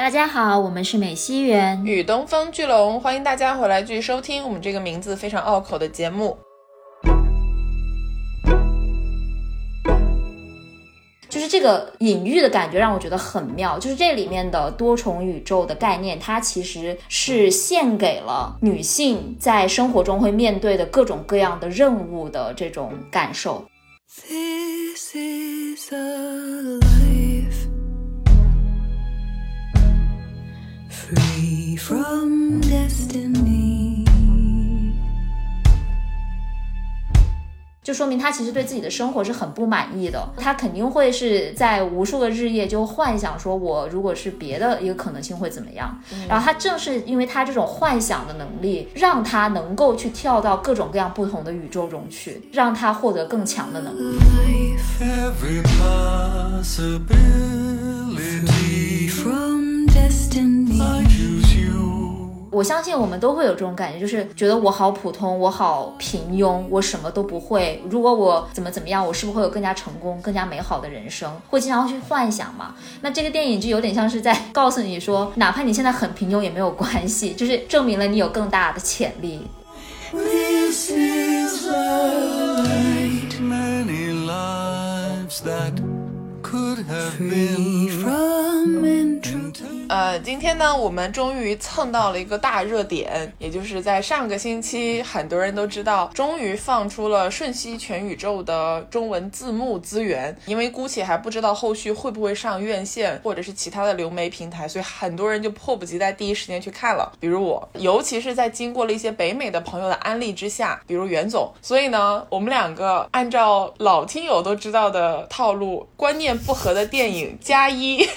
大家好，我们是美西园与东风巨龙，欢迎大家回来继续收听我们这个名字非常拗口的节目。就是这个隐喻的感觉让我觉得很妙，就是这里面的多重宇宙的概念，它其实是献给了女性在生活中会面对的各种各样的任务的这种感受。This is a free from destiny，就说明他其实对自己的生活是很不满意的。他肯定会是在无数个日夜就幻想说，我如果是别的一个可能性会怎么样。然后他正是因为他这种幻想的能力，让他能够去跳到各种各样不同的宇宙中去，让他获得更强的能力。我相信我们都会有这种感觉，就是觉得我好普通，我好平庸，我什么都不会。如果我怎么怎么样，我是不是会有更加成功、更加美好的人生？会经常去幻想嘛？那这个电影就有点像是在 告诉你说，哪怕你现在很平庸也没有关系，就是证明了你有更大的潜力。This is many lives that could have been 呃，今天呢，我们终于蹭到了一个大热点，也就是在上个星期，很多人都知道，终于放出了《瞬息全宇宙》的中文字幕资源。因为姑且还不知道后续会不会上院线或者是其他的流媒平台，所以很多人就迫不及待第一时间去看了。比如我，尤其是在经过了一些北美的朋友的安利之下，比如袁总，所以呢，我们两个按照老听友都知道的套路，观念不合的电影加一。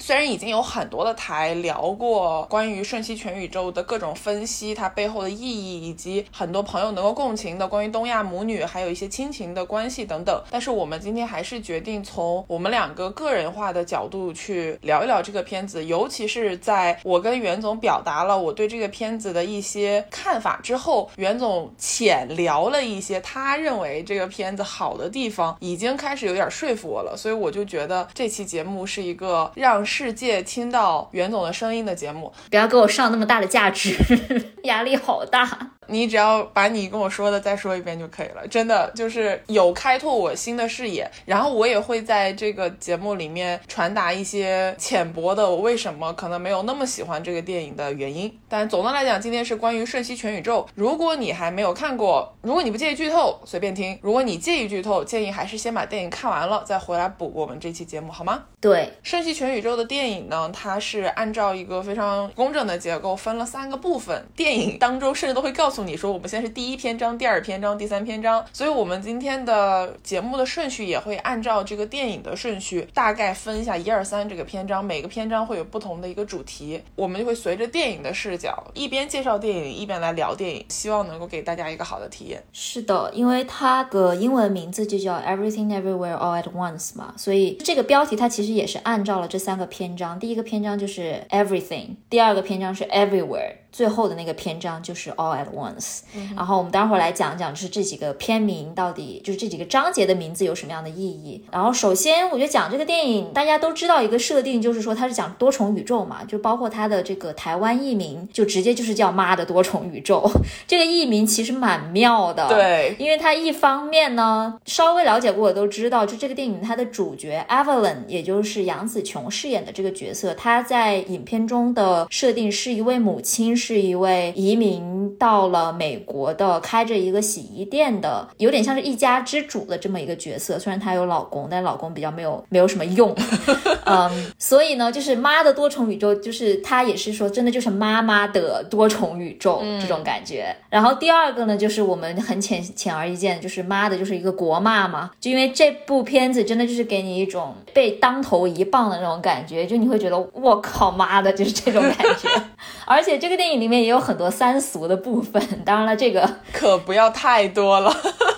虽然已经有很多的台聊过关于《瞬息全宇宙》的各种分析，它背后的意义，以及很多朋友能够共情的关于东亚母女，还有一些亲情的关系等等，但是我们今天还是决定从我们两个个人化的角度去聊一聊这个片子，尤其是在我跟袁总表达了我对这个片子的一些看法之后，袁总浅聊了一些他认为这个片子好的地方，已经开始有点说服我了，所以我就觉得这期节目是一个让。世界听到袁总的声音的节目，不要给我上那么大的价值，压力好大。你只要把你跟我说的再说一遍就可以了，真的就是有开拓我新的视野。然后我也会在这个节目里面传达一些浅薄的我为什么可能没有那么喜欢这个电影的原因。但总的来讲，今天是关于《瞬息全宇宙》。如果你还没有看过，如果你不介意剧透，随便听；如果你介意剧透，建议还是先把电影看完了再回来补我们这期节目，好吗？对，《瞬息全宇宙》的电影呢，它是按照一个非常工整的结构分了三个部分。电影当中甚至都会告诉。你说我们现在是第一篇章、第二篇章、第三篇章，所以我们今天的节目的顺序也会按照这个电影的顺序，大概分一下一二三这个篇章，每个篇章会有不同的一个主题，我们就会随着电影的视角，一边介绍电影，一边来聊电影，希望能够给大家一个好的体验。是的，因为它的英文名字就叫 Everything Everywhere All at Once 嘛，所以这个标题它其实也是按照了这三个篇章，第一个篇章就是 Everything，第二个篇章是 Everywhere。最后的那个篇章就是 All at Once，然后我们待会儿来讲讲，就是这几个片名到底就是这几个章节的名字有什么样的意义。然后首先，我觉得讲这个电影，大家都知道一个设定，就是说它是讲多重宇宙嘛，就包括它的这个台湾译名，就直接就是叫妈的多重宇宙。这个译名其实蛮妙的，对，因为它一方面呢，稍微了解过的都知道，就这个电影它的主角 Evelyn，也就是杨紫琼饰演的这个角色，她在影片中的设定是一位母亲。是一位移民到了美国的，开着一个洗衣店的，有点像是一家之主的这么一个角色。虽然她有老公，但老公比较没有没有什么用。嗯，所以呢，就是妈的多重宇宙，就是她也是说，真的就是妈妈的多重宇宙这种感觉。然后第二个呢，就是我们很浅显而易见，就是妈的就是一个国骂嘛。就因为这部片子真的就是给你一种被当头一棒的那种感觉，就你会觉得我靠妈的，就是这种感觉。而且这个电影。里面也有很多三俗的部分，当然了，这个可不要太多了。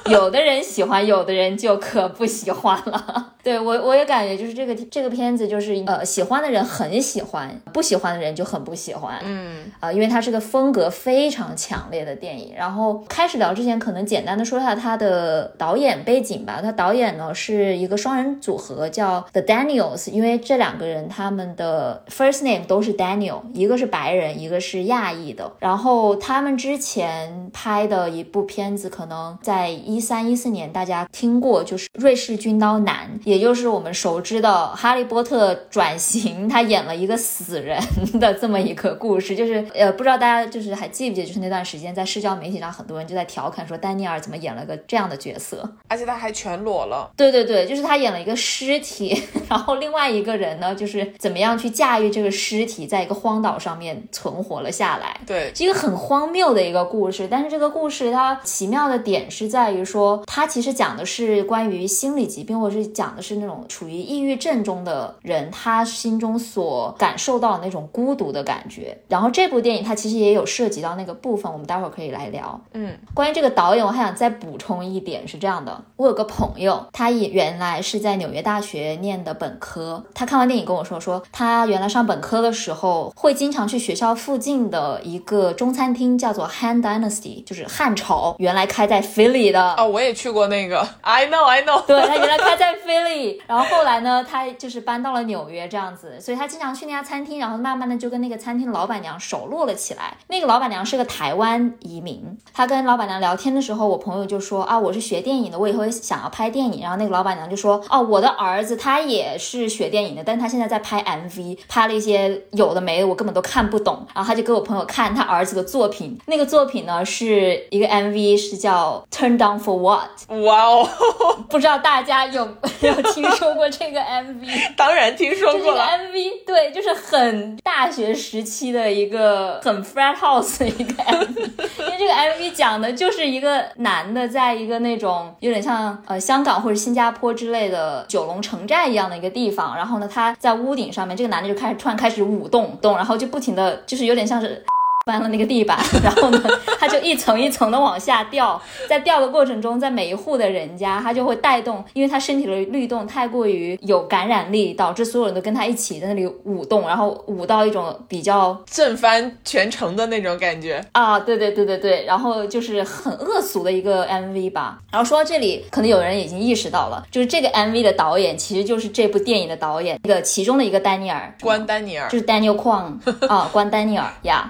有的人喜欢，有的人就可不喜欢了。对我我也感觉就是这个这个片子就是呃喜欢的人很喜欢，不喜欢的人就很不喜欢。嗯啊、因为它是个风格非常强烈的电影。然后开始聊之前，可能简单的说一下它的导演背景吧。它导演呢是一个双人组合，叫 The Daniels，因为这两个人他们的 first name 都是 Daniel，一个是白人，一个是亚裔的。然后他们之前拍的一部片子，可能在一三一四年大家听过，就是《瑞士军刀男》，也就是我们熟知的《哈利波特》转型，他演了一个死人的这么一个故事。就是呃，不知道大家就是还记不记得，就是那段时间在社交媒体上，很多人就在调侃说丹尼尔怎么演了个这样的角色。而且他还全裸了。对对对，就是他演了一个尸体，然后另外一个人呢，就是怎么样去驾驭这个尸体，在一个荒岛上面存活了下来。对，是一个很荒谬的一个故事，但是这个故事它奇妙的点是在于说，它其实讲的是关于心理疾病，或者是讲的是那种处于抑郁症中的人，他心中所感受到的那种孤独的感觉。然后这部电影它其实也有涉及到那个部分，我们待会儿可以来聊。嗯，关于这个导演，我还想再补充一点，是这样的，我有个朋友，他也原来是在纽约大学念的本科，他看完电影跟我说，说他原来上本科的时候，会经常去学校附近的一个中餐厅，叫做 Han Dynasty，就是汉朝，原来开在 Philly 的。哦，我也去过那个，I know I know。对他原来开在然后后来呢，他就是搬到了纽约这样子，所以他经常去那家餐厅，然后慢慢的就跟那个餐厅的老板娘熟络了起来。那个老板娘是个台湾移民，他跟老板娘聊天的时候，我朋友就说啊，我是学电影的，我以后想要拍电影。然后那个老板娘就说，哦，我的儿子他也是学电影的，但他现在在拍 MV，拍了一些有的没的，我根本都看不懂。然后他就给我朋友看他儿子的作品，那个作品呢是一个 MV，是叫 Turn Down for What。哇哦，不知道大家有没有 听说过这个 MV？当然听说就这个过了。MV，对，就是很大学时期的一个很 frat house 的一个 MV，因为这个 MV 讲的就是一个男的在一个那种有点像呃香港或者新加坡之类的九龙城寨一样的一个地方，然后呢他在屋顶上面，这个男的就开始突然开始舞动动，然后就不停的就是有点像是。翻了那个地板，然后呢，他就一层一层的往下掉，在掉的过程中，在每一户的人家，他就会带动，因为他身体的律动太过于有感染力，导致所有人都跟他一起在那里舞动，然后舞到一种比较震翻全城的那种感觉。啊，对对对对对，然后就是很恶俗的一个 MV 吧。然后说到这里，可能有人已经意识到了，就是这个 MV 的导演其实就是这部电影的导演，一个其中的一个丹尼尔，关丹尼尔就是 Daniel Kwan 啊，关丹尼尔呀。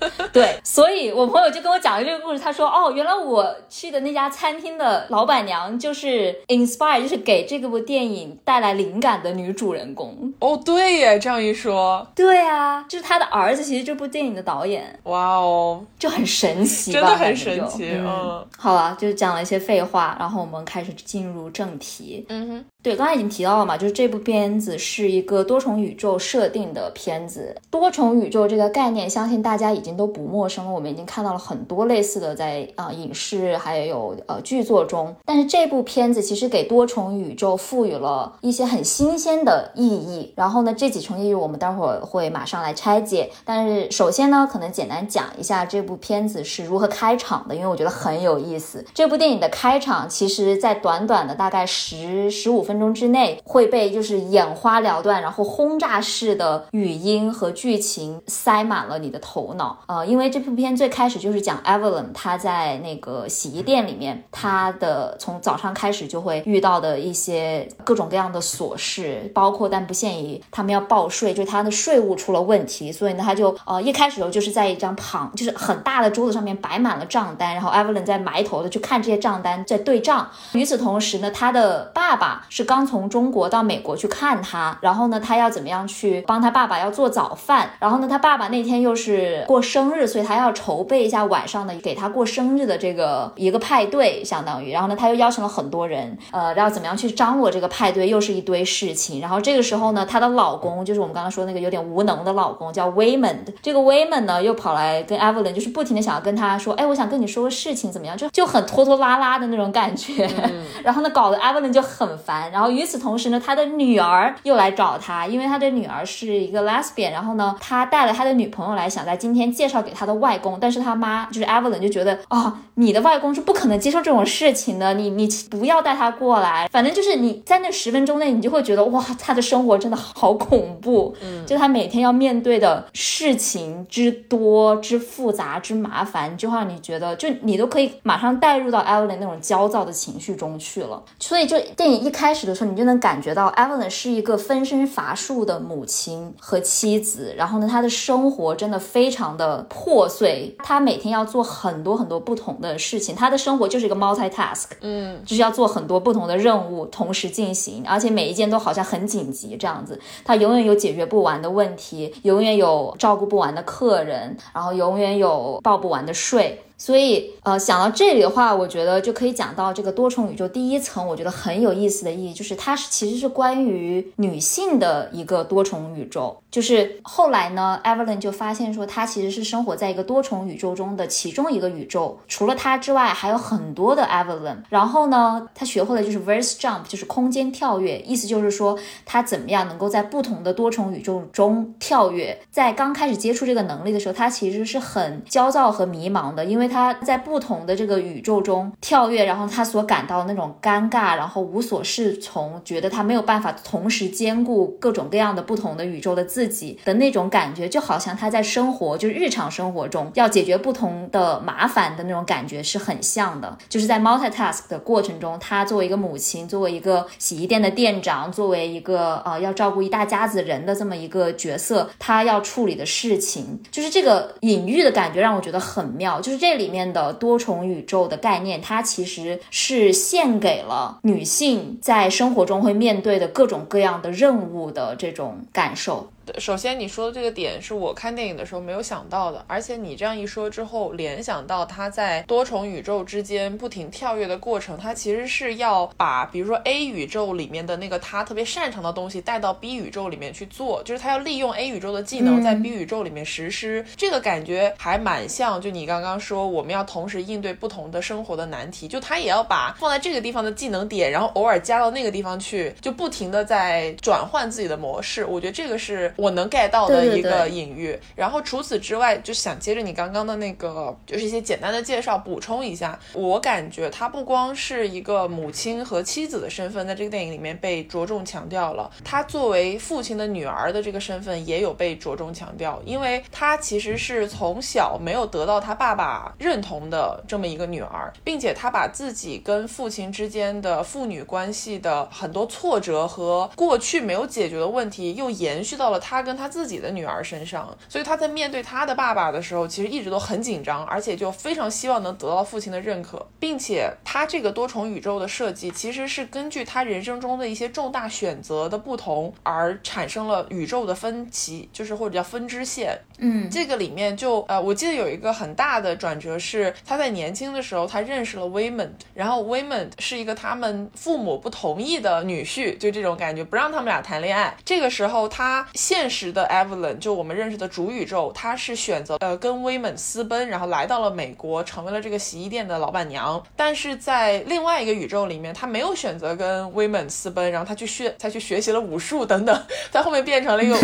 对，所以我朋友就跟我讲了这个故事，他说哦，原来我去的那家餐厅的老板娘就是 inspire，就是给这个部电影带来灵感的女主人公。哦，对耶，这样一说，对啊，就是他的儿子，其实这部电影的导演哇哦，就很神奇吧，真的很神奇。嗯，嗯好了，就是讲了一些废话，然后我们开始进入正题。嗯哼，对，刚才已经提到了嘛，就是这部片子是一个多重宇宙设定的片子。多重宇宙这个概念，相信大家已经都不陌生了。我们已经看到了很多类似的在啊、影视还有呃剧作中，但是这部片子其实给多重宇宙赋予了一些很新鲜的意义。然后呢，这几重意义我们待会儿会马上来拆解。但是首先呢，可能简单讲一下这部片子是如何开场的，因为我觉得很有意思。这部电影的开场，其实在短短的大概十十五分分钟之内，会被就是眼花缭乱，然后轰炸式的语音和剧情塞满了你的头脑。呃，因为这部片最开始就是讲 Evelyn 她在那个洗衣店里面，她的从早上开始就会遇到的一些各种各样的琐事，包括但不限于他们要报税，就是他的税务出了问题，所以呢，他就呃一开始的时候就是在一张旁就是很大的桌子上面摆满了账单，然后 Evelyn 在埋头的去看这些账单，在对账。与此同时呢，他的爸爸是刚从中国到美国去看他，然后呢，他要怎么样去帮他爸爸要做早饭，然后呢，他爸爸那天又是过生日，所以他要筹备一下晚上的给他过生日的这个一个派对，相当于，然后呢，他又邀请了很多人，呃，要怎么样去张罗这个派对，又是一堆事情。然后这个时候呢，她的老公就是我们刚刚说那个有点无能的老公，叫 Waymond。这个 Waymond 呢，又跑来跟 Evelyn，就是不停的想要跟他说，哎，我想跟你说个事情，怎么样？就就很拖拖拉拉的那种感觉。然后呢，搞得 Evelyn 就很烦。然后与此同时呢，他的女儿又来找他，因为他的女儿是一个 lesbian，然后呢，他带了他的女朋友来，想在今天介绍给他的外公，但是他妈就是 Evelyn 就觉得啊，你的外公是不可能接受这种事情的，你你不要带他过来。反正就是你在那十分钟内，你就会觉得哇，他的生活真的好恐怖。嗯，就他每天要面对的事情之多、之复杂、之麻烦，就让你觉得，就你都可以马上带入到 Evelyn 那种焦躁的情绪中去了。所以就电影一开始的时候，你就能感觉到 Evelyn 是一个分身乏术的母亲和妻子。然后呢，她的生活真的非常的破碎，她每天要做很多很多不同的事情，她的生活就是一个 multitask，嗯，就是要做很多不同的任务同时进行，而且每一件都好像很紧急这样子。她永远有解决不完的问题，永远有照顾不完的客人，然后永远有报不完的税。所以，呃，想到这里的话，我觉得就可以讲到这个多重宇宙第一层，我觉得很有意思的意义，就是它是其实是关于女性的一个多重宇宙。就是后来呢，Evelyn 就发现说，她其实是生活在一个多重宇宙中的其中一个宇宙，除了她之外，还有很多的 Evelyn。然后呢，她学会了就是 verse jump，就是空间跳跃，意思就是说她怎么样能够在不同的多重宇宙中跳跃。在刚开始接触这个能力的时候，她其实是很焦躁和迷茫的，因为他在不同的这个宇宙中跳跃，然后他所感到那种尴尬，然后无所适从，觉得他没有办法同时兼顾各种各样的不同的宇宙的自己的那种感觉，就好像他在生活，就是日常生活中要解决不同的麻烦的那种感觉是很像的。就是在 multitask 的过程中，他作为一个母亲，作为一个洗衣店的店长，作为一个呃要照顾一大家子人的这么一个角色，他要处理的事情，就是这个隐喻的感觉让我觉得很妙，就是这里。里面的多重宇宙的概念，它其实是献给了女性在生活中会面对的各种各样的任务的这种感受。首先，你说的这个点是我看电影的时候没有想到的，而且你这样一说之后，联想到他在多重宇宙之间不停跳跃的过程，他其实是要把比如说 A 宇宙里面的那个他特别擅长的东西带到 B 宇宙里面去做，就是他要利用 A 宇宙的技能在 B 宇宙里面实施。这个感觉还蛮像，就你刚刚说我们要同时应对不同的生活的难题，就他也要把放在这个地方的技能点，然后偶尔加到那个地方去，就不停的在转换自己的模式。我觉得这个是。我能 get 到的一个隐喻，然后除此之外，就想接着你刚刚的那个，就是一些简单的介绍补充一下。我感觉他不光是一个母亲和妻子的身份，在这个电影里面被着重强调了，他作为父亲的女儿的这个身份也有被着重强调，因为他其实是从小没有得到他爸爸认同的这么一个女儿，并且他把自己跟父亲之间的父女关系的很多挫折和过去没有解决的问题，又延续到了。他跟他自己的女儿身上，所以他在面对他的爸爸的时候，其实一直都很紧张，而且就非常希望能得到父亲的认可，并且他这个多重宇宙的设计，其实是根据他人生中的一些重大选择的不同而产生了宇宙的分歧，就是或者叫分支线。嗯，这个里面就呃，我记得有一个很大的转折是他在年轻的时候，他认识了 Waymond，然后 Waymond 是一个他们父母不同意的女婿，就这种感觉，不让他们俩谈恋爱。这个时候他。现实的 Evelyn 就我们认识的主宇宙，她是选择呃跟 Waymond 私奔，然后来到了美国，成为了这个洗衣店的老板娘。但是在另外一个宇宙里面，她没有选择跟 Waymond 私奔，然后她去学，她去学习了武术等等，在后面变成了一个武，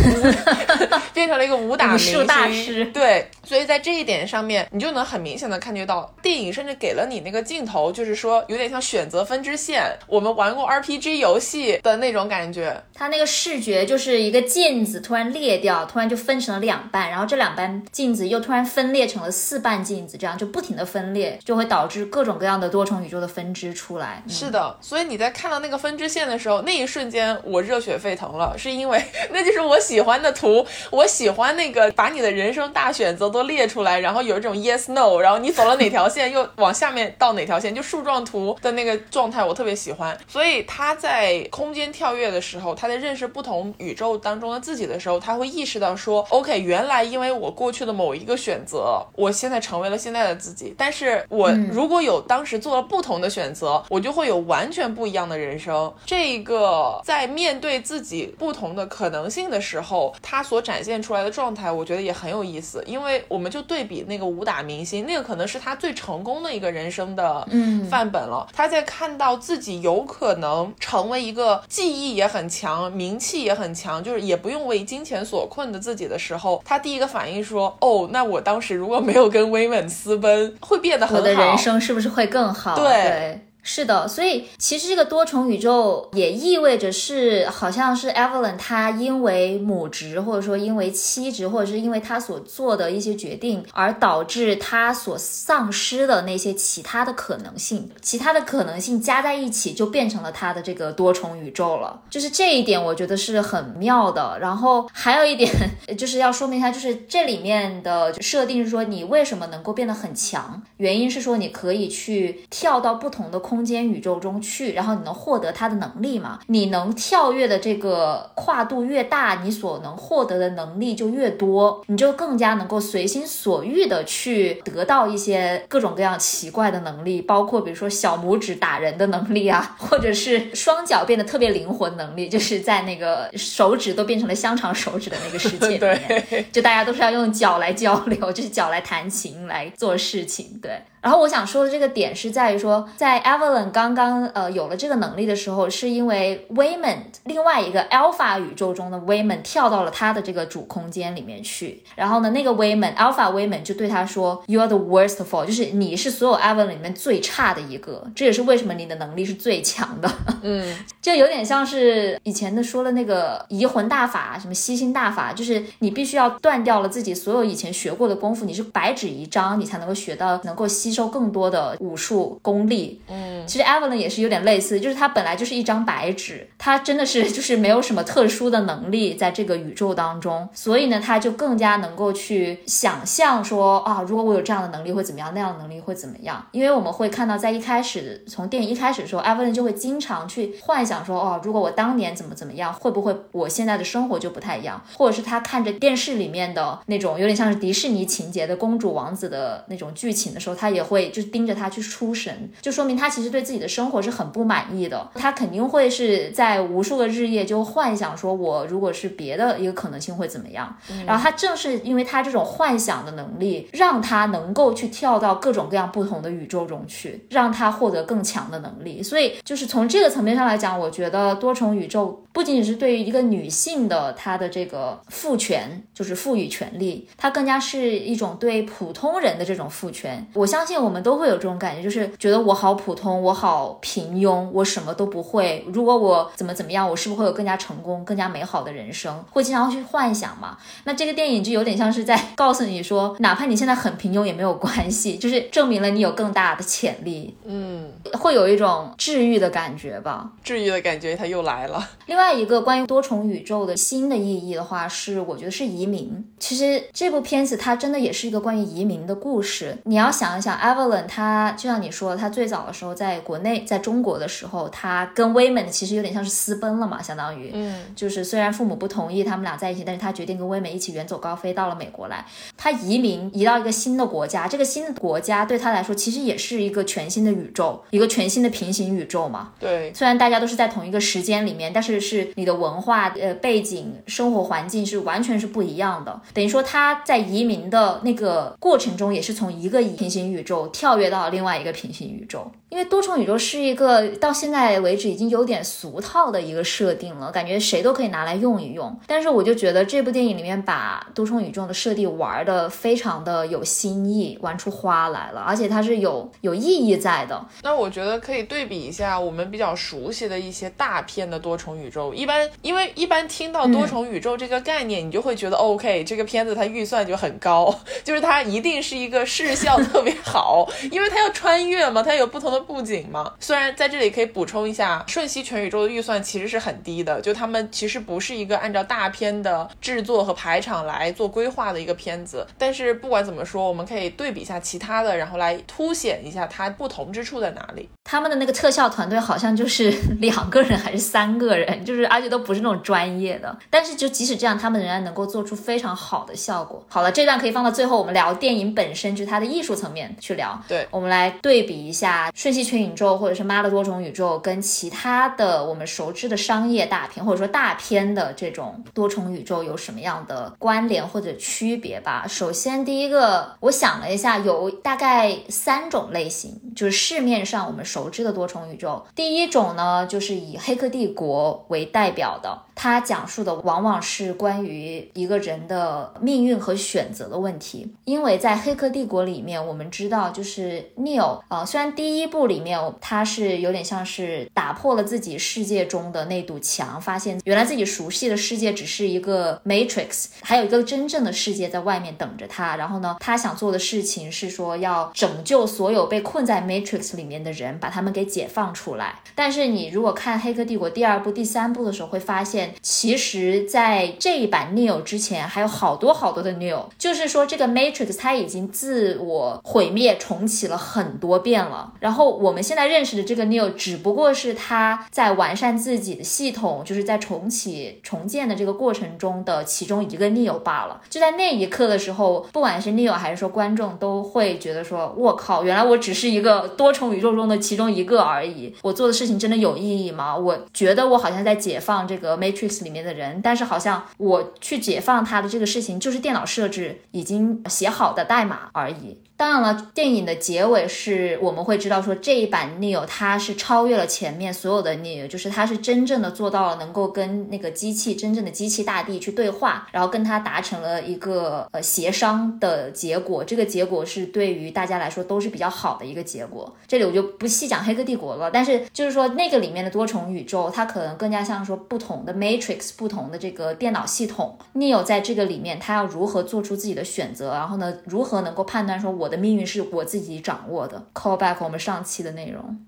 变成了一个武打明星大师。对，所以在这一点上面，你就能很明显的看觉到，电影甚至给了你那个镜头，就是说有点像选择分支线，我们玩过 RPG 游戏的那种感觉。它那个视觉就是一个镜子。突然裂掉，突然就分成了两半，然后这两半镜子又突然分裂成了四半镜子，这样就不停的分裂，就会导致各种各样的多重宇宙的分支出来。是的，所以你在看到那个分支线的时候，那一瞬间我热血沸腾了，是因为 那就是我喜欢的图，我喜欢那个把你的人生大选择都列出来，然后有一种 yes no，然后你走了哪条线，又往下面到哪条线，就树状图的那个状态，我特别喜欢。所以他在空间跳跃的时候，他在认识不同宇宙当中的自己。的时候，他会意识到说，OK，原来因为我过去的某一个选择，我现在成为了现在的自己。但是我如果有当时做了不同的选择，我就会有完全不一样的人生。这个在面对自己不同的可能性的时候，他所展现出来的状态，我觉得也很有意思。因为我们就对比那个武打明星，那个可能是他最成功的一个人生的范本了。他在看到自己有可能成为一个技艺也很强、名气也很强，就是也不用为为金钱所困的自己的时候，他第一个反应说：“哦，那我当时如果没有跟威猛私奔，会变得很好，我的人生是不是会更好？”对。是的，所以其实这个多重宇宙也意味着是，好像是 Evelyn 她因为母职，或者说因为妻职，或者是因为她所做的一些决定，而导致她所丧失的那些其他的可能性，其他的可能性加在一起，就变成了她的这个多重宇宙了。就是这一点，我觉得是很妙的。然后还有一点，就是要说明一下，就是这里面的设定是说，你为什么能够变得很强？原因是说你可以去跳到不同的空。空间宇宙中去，然后你能获得它的能力嘛？你能跳跃的这个跨度越大，你所能获得的能力就越多，你就更加能够随心所欲的去得到一些各种各样奇怪的能力，包括比如说小拇指打人的能力啊，或者是双脚变得特别灵活的能力，就是在那个手指都变成了香肠手指的那个世界里面，就大家都是要用脚来交流，就是脚来弹琴来做事情，对。然后我想说的这个点是在于说，在 Evelyn 刚刚呃有了这个能力的时候，是因为 Waymond 另外一个 Alpha 宇宙中的 Waymond 跳到了他的这个主空间里面去。然后呢，那个 Waymond Alpha Waymond 就对他说：“You are the worst of all，就是你是所有 Evelyn 里面最差的一个。这也是为什么你的能力是最强的。嗯，就有点像是以前的说了那个移魂大法，什么吸星大法，就是你必须要断掉了自己所有以前学过的功夫，你是白纸一张，你才能够学到能够吸。吸收更多的武术功力，嗯，其实 Evelyn 也是有点类似，就是他本来就是一张白纸，他真的是就是没有什么特殊的能力在这个宇宙当中，所以呢，他就更加能够去想象说啊，如果我有这样的能力会怎么样，那样的能力会怎么样？因为我们会看到在一开始从电影一开始的时候，Evelyn 就会经常去幻想说，哦，如果我当年怎么怎么样，会不会我现在的生活就不太一样？或者是他看着电视里面的那种有点像是迪士尼情节的公主王子的那种剧情的时候，他也。也会就是盯着他去出神，就说明他其实对自己的生活是很不满意的。他肯定会是在无数个日夜就幻想说，我如果是别的一个可能性会怎么样。然后他正是因为他这种幻想的能力，让他能够去跳到各种各样不同的宇宙中去，让他获得更强的能力。所以就是从这个层面上来讲，我觉得多重宇宙不仅仅是对于一个女性的她的这个赋权，就是赋予权利，它更加是一种对普通人的这种赋权。我相信。信我们都会有这种感觉，就是觉得我好普通，我好平庸，我什么都不会。如果我怎么怎么样，我是不是会有更加成功、更加美好的人生？会经常去幻想嘛？那这个电影就有点像是在 告诉你说，哪怕你现在很平庸也没有关系，就是证明了你有更大的潜力。嗯，会有一种治愈的感觉吧？治愈的感觉，它又来了。另外一个关于多重宇宙的新的意义的话，是我觉得是移民。其实这部片子它真的也是一个关于移民的故事。你要想一想。Evelyn，他就像你说，他最早的时候在国内，在中国的时候，他跟 Waymond 其实有点像是私奔了嘛，相当于，嗯，就是虽然父母不同意他们俩在一起，但是他决定跟 Waymond 一起远走高飞到了美国来。他移民移到一个新的国家，这个新的国家对他来说其实也是一个全新的宇宙，一个全新的平行宇宙嘛。对，虽然大家都是在同一个时间里面，但是是你的文化、呃背景、生活环境是完全是不一样的。等于说他在移民的那个过程中，也是从一个平行宇宙。跳跃到另外一个平行宇宙。因为多重宇宙是一个到现在为止已经有点俗套的一个设定了，感觉谁都可以拿来用一用。但是我就觉得这部电影里面把多重宇宙的设定玩的非常的有新意，玩出花来了，而且它是有有意义在的。那我觉得可以对比一下我们比较熟悉的一些大片的多重宇宙。一般因为一般听到多重宇宙这个概念，你就会觉得 OK，这个片子它预算就很高，就是它一定是一个视效特别好，好因为它要穿越嘛，它有不同的。布景嘛？虽然在这里可以补充一下，《瞬息全宇宙》的预算其实是很低的，就他们其实不是一个按照大片的制作和排场来做规划的一个片子。但是不管怎么说，我们可以对比一下其他的，然后来凸显一下它不同之处在哪里。他们的那个特效团队好像就是两个人还是三个人，就是而且都不是那种专业的。但是就即使这样，他们仍然能够做出非常好的效果。好了，这段可以放到最后，我们聊电影本身，就是它的艺术层面去聊。对，我们来对比一下《瞬息全宇宙》或者是《妈的多重宇宙》跟其他的我们熟知的商业大片或者说大片的这种多重宇宙有什么样的关联或者区别吧。首先，第一个，我想了一下，有大概三种类型，就是市面上我们熟知的多重宇宙。第一种呢，就是以《黑客帝国》为代表的。它讲述的往往是关于一个人的命运和选择的问题。因为在《黑客帝国》里面，我们知道就是 Neil，啊，虽然第一部里面他是有点像是打破了自己世界中的那堵墙，发现原来自己熟悉的世界只是一个 Matrix，还有一个真正的世界在外面等着他。然后呢，他想做的事情是说要拯救所有被困在 Matrix 里面的人，把他们给解放出来。但是你如果看《黑客帝国》第二部、第三部的时候，会发现其实在这一版 Neo 之前还有好多好多的 Neo，就是说这个 Matrix 它已经自我毁灭重启了很多遍了。然后我们现在认识的这个 Neo 只不过是他在完善自己的系统，就是在重启重建的这个过程中的其中一个 Neo 罢了。就在那一刻的时候，不管是 Neo 还是说观众都会觉得说：“我靠，原来我只是一个多重宇宙中的其中一个而已。我做的事情真的有意义吗？我觉得我好像在解放这个 Matrix 里面的人，但是好像我去解放他的这个事情就是电脑设置已经写好的代码而已。”当然了，电影的结尾是我们会知道说这一版 Neo 它是超越了前面所有的 Neo，就是它是真正的做到了能够跟那个机器真正的机器大帝去对话，然后跟他达成了一个呃协商的结果。这个结果是对于大家来说都是比较好的一个结果。这里我就不细讲黑客帝国了，但是就是说那个里面的多重宇宙，它可能更加像说不同的 Matrix，不同的这个电脑系统。Neo 在这个里面，他要如何做出自己的选择，然后呢，如何能够判断说我。我的命运是我自己掌握的。Call back 我们上期的内容，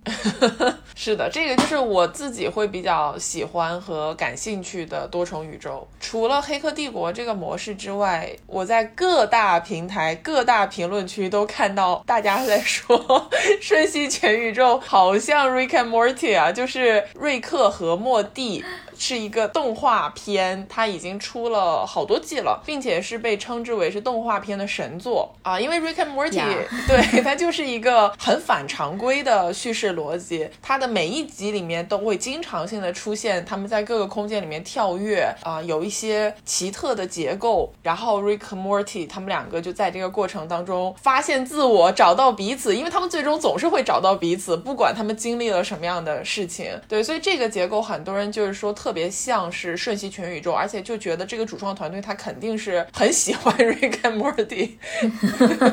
是的，这个就是我自己会比较喜欢和感兴趣的多重宇宙。除了《黑客帝国》这个模式之外，我在各大平台、各大评论区都看到大家在说《瞬息全宇宙》好像 Rick and Morty 啊，就是瑞克和莫蒂。是一个动画片，它已经出了好多季了，并且是被称之为是动画片的神作啊！因为 Rick and Morty，对它就是一个很反常规的叙事逻辑，它的每一集里面都会经常性的出现他们在各个空间里面跳跃啊，有一些奇特的结构，然后 Rick and Morty 他们两个就在这个过程当中发现自我，找到彼此，因为他们最终总是会找到彼此，不管他们经历了什么样的事情。对，所以这个结构很多人就是说特。特别像是瞬息全宇宙，而且就觉得这个主创团队他肯定是很喜欢 Rick and Morty。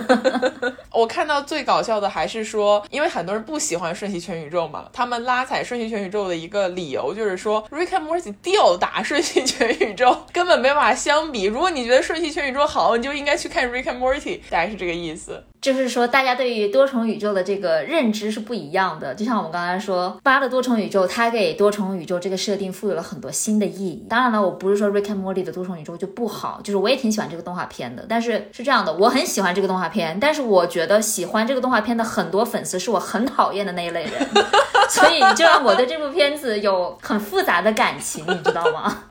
我看到最搞笑的还是说，因为很多人不喜欢瞬息全宇宙嘛，他们拉踩瞬息全宇宙的一个理由就是说 Rick and Morty 吊打瞬息全宇宙，根本没办法相比。如果你觉得瞬息全宇宙好，你就应该去看 Rick and Morty，大概是这个意思。就是说，大家对于多重宇宙的这个认知是不一样的。就像我们刚才说，八的多重宇宙，它给多重宇宙这个设定赋予了很多新的意义。当然了，我不是说 Rick and Morty 的多重宇宙就不好，就是我也挺喜欢这个动画片的。但是是这样的，我很喜欢这个动画片，但是我觉得喜欢这个动画片的很多粉丝是我很讨厌的那一类人，所以就让我对这部片子有很复杂的感情，你知道吗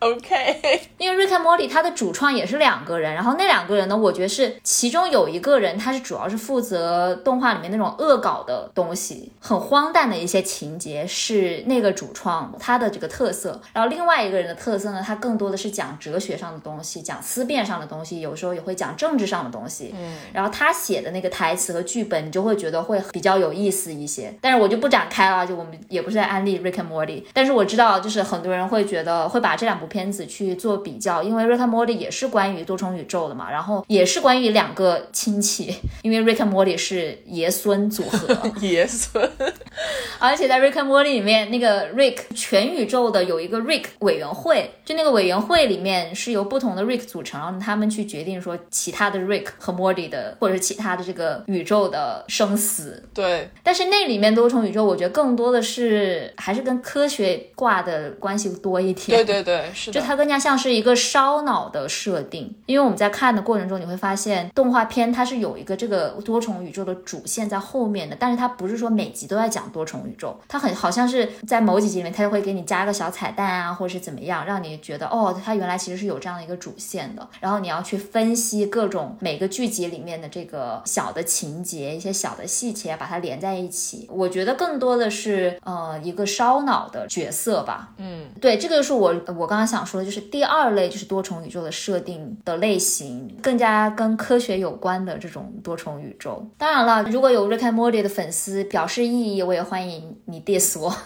？OK，因为 Rick and Morty 它的主创也是两个人，然后那两个人呢，我觉得是其中有一个人他是主要是负责动画里面那种恶搞的东西，很荒诞的一些情节是那个主创他的这个特色，然后另外一个人的特色呢，他更多的是讲哲学上的东西，讲思辨上的东西，有时候也会讲政治上的东西。嗯，然后他写的那个台词和剧本，你就会觉得会比较有意思一些。但是我就不展开了，就我们也不是在安利 Rick and Morty，但是我知道就是很多人会觉得会把。这两部片子去做比较，因为《Rick and Morty》也是关于多重宇宙的嘛，然后也是关于两个亲戚，因为《Rick and Morty》是爷孙组合，爷孙，而且在《Rick and Morty》里面，那个 Rick 全宇宙的有一个 Rick 委员会，就那个委员会里面是由不同的 Rick 组成，然后他们去决定说其他的 Rick 和 Morty 的，或者是其他的这个宇宙的生死。对，但是那里面多重宇宙，我觉得更多的是还是跟科学挂的关系多一点。对对。对，是就它更加像是一个烧脑的设定，因为我们在看的过程中，你会发现动画片它是有一个这个多重宇宙的主线在后面的，但是它不是说每集都在讲多重宇宙，它很好像是在某几集里面，它就会给你加个小彩蛋啊，或者是怎么样，让你觉得哦，它原来其实是有这样的一个主线的，然后你要去分析各种每个剧集里面的这个小的情节、一些小的细节，把它连在一起。我觉得更多的是呃一个烧脑的角色吧。嗯，对，这个是我。我刚刚想说的就是第二类，就是多重宇宙的设定的类型，更加跟科学有关的这种多重宇宙。当然了，如果有 Rick and Morty 的粉丝表示异议，我也欢迎你 diss 我。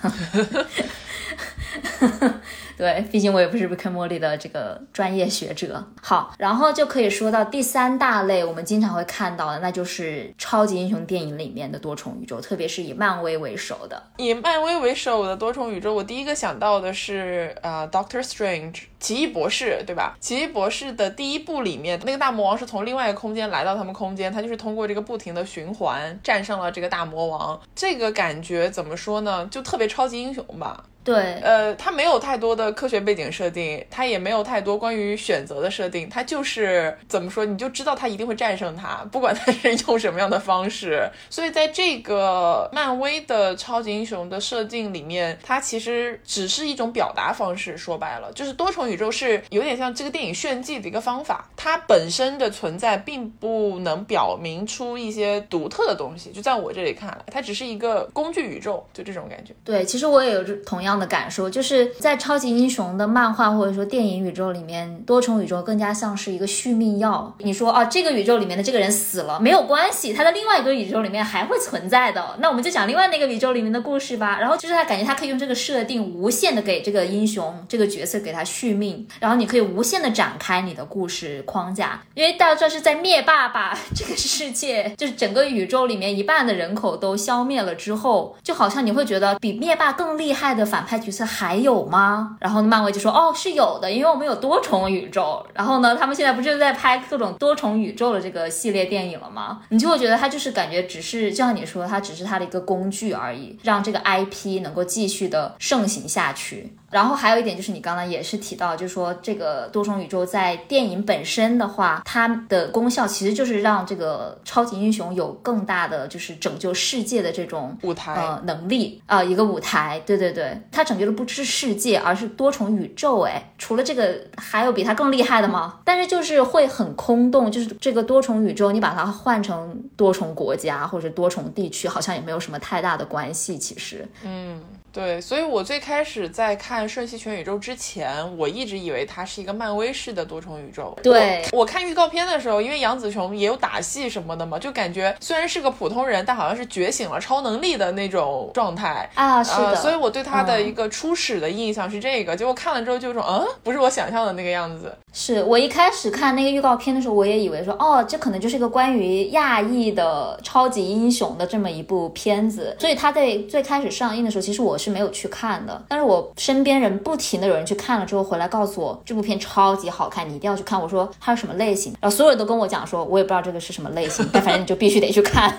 对，毕竟我也不是 Rick and Morty 的这个专业学者。好，然后就可以说到第三大类，我们经常会看到的，那就是超级英雄电影里面的多重宇宙，特别是以漫威为首的。以漫威为首的多重宇宙，我第一个想到的是呃 Doctor Strange 奇异博士，对吧？奇异博士的第一部里面，那个大魔王是从另外一个空间来到他们空间，他就是通过这个不停的循环战胜了这个大魔王。这个感觉怎么说呢？就特别超级英雄吧。对，呃，他没有太多的科学背景设定，他也没有太多关于选择的设定，他就是怎么说，你就知道他一定会战胜他，不管他是用什么样的方式。所以在这个漫威的超级英雄的设定里面，它其实只是一种表达方式。说白了，就是多重宇宙是有点像这个电影炫技的一个方法，它本身的存在并不能表明出一些独特的东西。就在我这里看来，它只是一个工具宇宙，就这种感觉。对，其实我也有同样。的感受，就是在超级英雄的漫画或者说电影宇宙里面，多重宇宙更加像是一个续命药。你说啊，这个宇宙里面的这个人死了没有关系，他在另外一个宇宙里面还会存在的。那我们就讲另外那个宇宙里面的故事吧。然后就是他感觉他可以用这个设定无限的给这个英雄这个角色给他续命命，然后你可以无限的展开你的故事框架。因为大家知道是在灭霸把 这个世界，就是整个宇宙里面一半的人口都消灭了之后，就好像你会觉得比灭霸更厉害的反。派角色还有吗？然后漫威就说哦是有的，因为我们有多重宇宙。然后呢，他们现在不就在拍各种多重宇宙的这个系列电影了吗？你就会觉得它就是感觉只是就像你说，它只是它的一个工具而已，让这个 IP 能够继续的盛行下去。然后还有一点就是你刚刚也是提到，就是说这个多重宇宙在电影本身的话，它的功效其实就是让这个超级英雄有更大的就是拯救世界的这种舞台呃能力啊一个舞台，对对对，它拯救的不是世界，而是多重宇宙。哎，除了这个，还有比它更厉害的吗？但是就是会很空洞，就是这个多重宇宙，你把它换成多重国家或者多重地区，好像也没有什么太大的关系。其实，嗯。对，所以我最开始在看《瞬息全宇宙》之前，我一直以为它是一个漫威式的多重宇宙。对，我看预告片的时候，因为杨紫琼也有打戏什么的嘛，就感觉虽然是个普通人，但好像是觉醒了超能力的那种状态啊。是的，所以我对他的一个初始的印象是这个，结果看了之后就说，嗯，不是我想象的那个样子。是我一开始看那个预告片的时候，我也以为说，哦，这可能就是一个关于亚裔的超级英雄的这么一部片子。所以他在最开始上映的时候，其实我是没有去看的。但是我身边人不停的有人去看了之后回来告诉我，这部片超级好看，你一定要去看。我说它是什么类型？然后所有人都跟我讲说，我也不知道这个是什么类型，但反正你就必须得去看。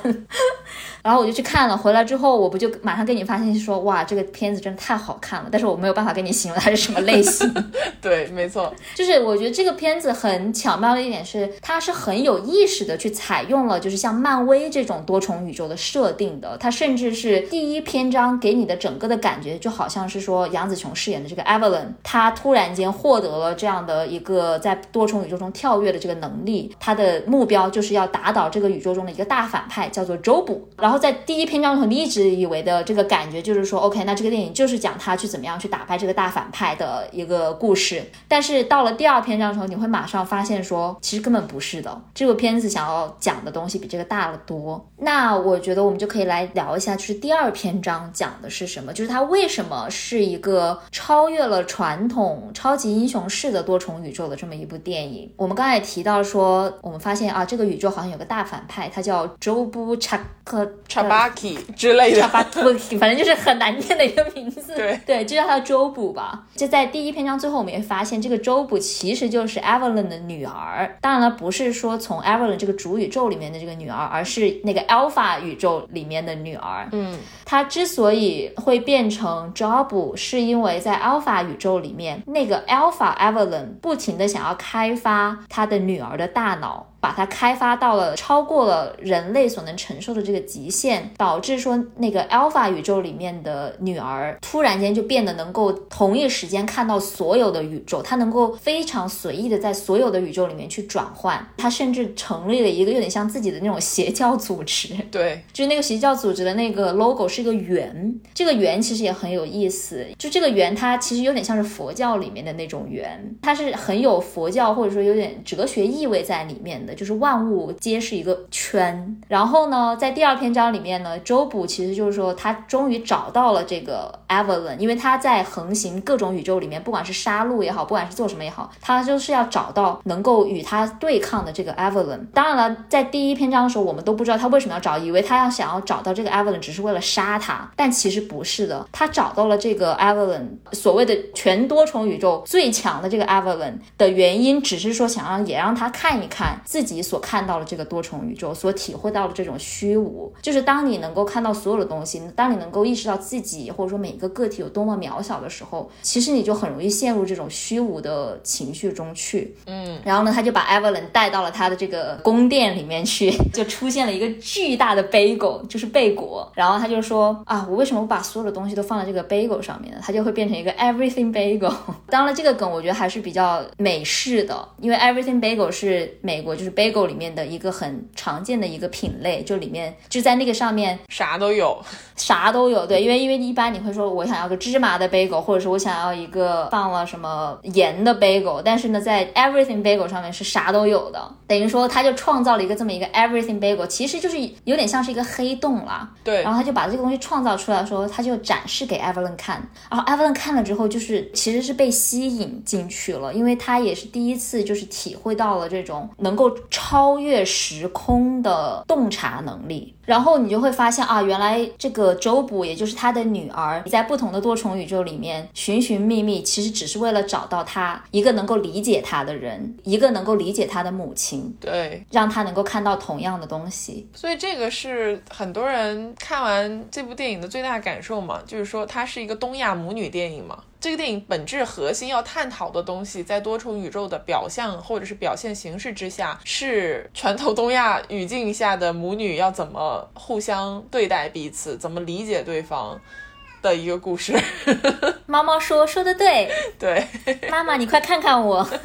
然后我就去看了，回来之后我不就马上给你发信息说，哇，这个片子真的太好看了。但是我没有办法跟你形容它是什么类型。对，没错，就是我觉得这个片子很巧妙的一点是，它是很有意识的去采用了，就是像漫威这种多重宇宙的设定的。它甚至是第一篇章给你的整个的感觉，就好像是说杨紫琼饰演的这个 Evelyn，她突然间获得了这样的一个在多重宇宙中跳跃的这个能力，她的目标就是要打倒这个宇宙中的一个大反派，叫做周补。然后然后在第一篇章的时候，你一直以为的这个感觉就是说，OK，那这个电影就是讲他去怎么样去打败这个大反派的一个故事。但是到了第二篇章的时候，你会马上发现说，其实根本不是的。这个片子想要讲的东西比这个大了多。那我觉得我们就可以来聊一下，就是第二篇章讲的是什么？就是它为什么是一个超越了传统超级英雄式的多重宇宙的这么一部电影？我们刚才也提到说，我们发现啊，这个宇宙好像有个大反派，他叫周布查克查巴基之类的，反正就是很难念的一个名字。对对，就叫他周补吧。就在第一篇章最后，我们也发现这个周补其实就是 Evelyn 的女儿。当然了，不是说从 Evelyn 这个主宇宙里面的这个女儿，而是那个 Alpha 宇宙里面的女儿。嗯，她之所以会变成 Job，是因为在 Alpha 宇宙里面，那个 Alpha Evelyn 不停的想要开发她的女儿的大脑。把它开发到了超过了人类所能承受的这个极限，导致说那个 Alpha 宇宙里面的女儿突然间就变得能够同一时间看到所有的宇宙，她能够非常随意的在所有的宇宙里面去转换。她甚至成立了一个有点像自己的那种邪教组织。对，就是那个邪教组织的那个 logo 是一个圆，这个圆其实也很有意思。就这个圆，它其实有点像是佛教里面的那种圆，它是很有佛教或者说有点哲学意味在里面的。就是万物皆是一个圈，然后呢，在第二篇章章里面呢，周补其实就是说他终于找到了这个 Evelyn，因为他在横行各种宇宙里面，不管是杀戮也好，不管是做什么也好，他就是要找到能够与他对抗的这个 Evelyn。当然了，在第一篇章的时候，我们都不知道他为什么要找，以为他要想要找到这个 Evelyn 只是为了杀他，但其实不是的，他找到了这个 Evelyn，所谓的全多重宇宙最强的这个 Evelyn 的原因，只是说想让也让他看一看自己所看到的这个多重宇宙，所体会到的这种虚无。就是当你能够看到所有的东西，当你能够意识到自己或者说每个个体有多么渺小的时候，其实你就很容易陷入这种虚无的情绪中去。嗯，然后呢，他就把 Evelyn 带到了他的这个宫殿里面去，就出现了一个巨大的 bagel，就是贝果。然后他就说啊，我为什么把所有的东西都放在这个 bagel 上面呢？它就会变成一个 everything bagel。当然，这个梗我觉得还是比较美式的，因为 everything bagel 是美国就是 bagel 里面的一个很常见的一个品类，就里面就在那个上面啥都有，啥都有。对，因为因为一般你会说我想要个芝麻的 bagel，或者是我想要一个放了什么盐的 bagel，但是呢，在 everything bagel 上面是啥都有的，等于说他就创造了一个这么一个 everything bagel，其实就是有点像是一个黑洞啦。对，然后他就把这个东西创造出来，说他就展示给 Evelyn 看，然后 Evelyn 看了之后，就是其实是被吸引进去了，因为他也是第一次就是体会到了这种能够超越时空的洞察能力。然后你就会发现啊，原来这个周补，也就是他的女儿，在不同的多重宇宙里面寻寻觅觅，其实只是为了找到他一个能够理解他的人，一个能够理解他的母亲，对，让他能够看到同样的东西。所以这个是很多人看完这部电影的最大感受嘛，就是说它是一个东亚母女电影嘛。这个电影本质核心要探讨的东西，在多重宇宙的表象或者是表现形式之下，是传统东亚语境下的母女要怎么互相对待彼此，怎么理解对方的一个故事。猫猫说说的对，对，妈妈你快看看我。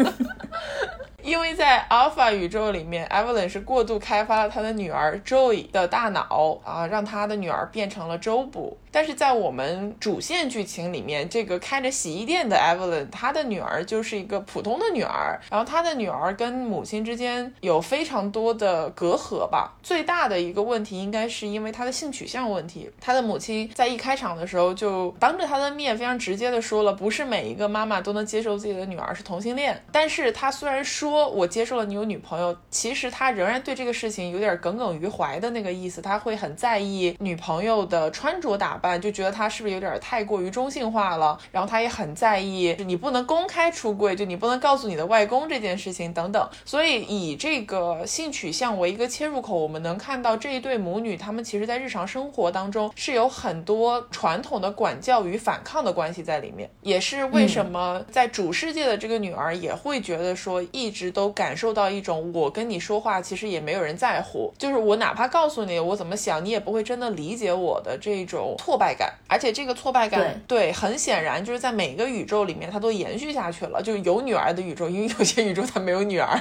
因为在 Alpha 宇宙里面，Evelyn 是过度开发了她的女儿 Joy 的大脑啊，让她的女儿变成了周补。但是在我们主线剧情里面，这个开着洗衣店的 Evelyn，她的女儿就是一个普通的女儿，然后她的女儿跟母亲之间有非常多的隔阂吧。最大的一个问题应该是因为她的性取向问题。她的母亲在一开场的时候就当着她的面非常直接的说了，不是每一个妈妈都能接受自己的女儿是同性恋。但是她虽然说我接受了你有女朋友，其实她仍然对这个事情有点耿耿于怀的那个意思，她会很在意女朋友的穿着打扮。就觉得他是不是有点太过于中性化了？然后他也很在意，你不能公开出柜，就你不能告诉你的外公这件事情等等。所以以这个性取向为一个切入口，我们能看到这一对母女，他们其实在日常生活当中是有很多传统的管教与反抗的关系在里面。也是为什么在主世界的这个女儿也会觉得说，一直都感受到一种我跟你说话其实也没有人在乎，就是我哪怕告诉你我怎么想，你也不会真的理解我的这种挫败感。而且这个挫败感，对，很显然就是在每个宇宙里面它都延续下去了，就是有女儿的宇宙，因为有些宇宙它没有女儿。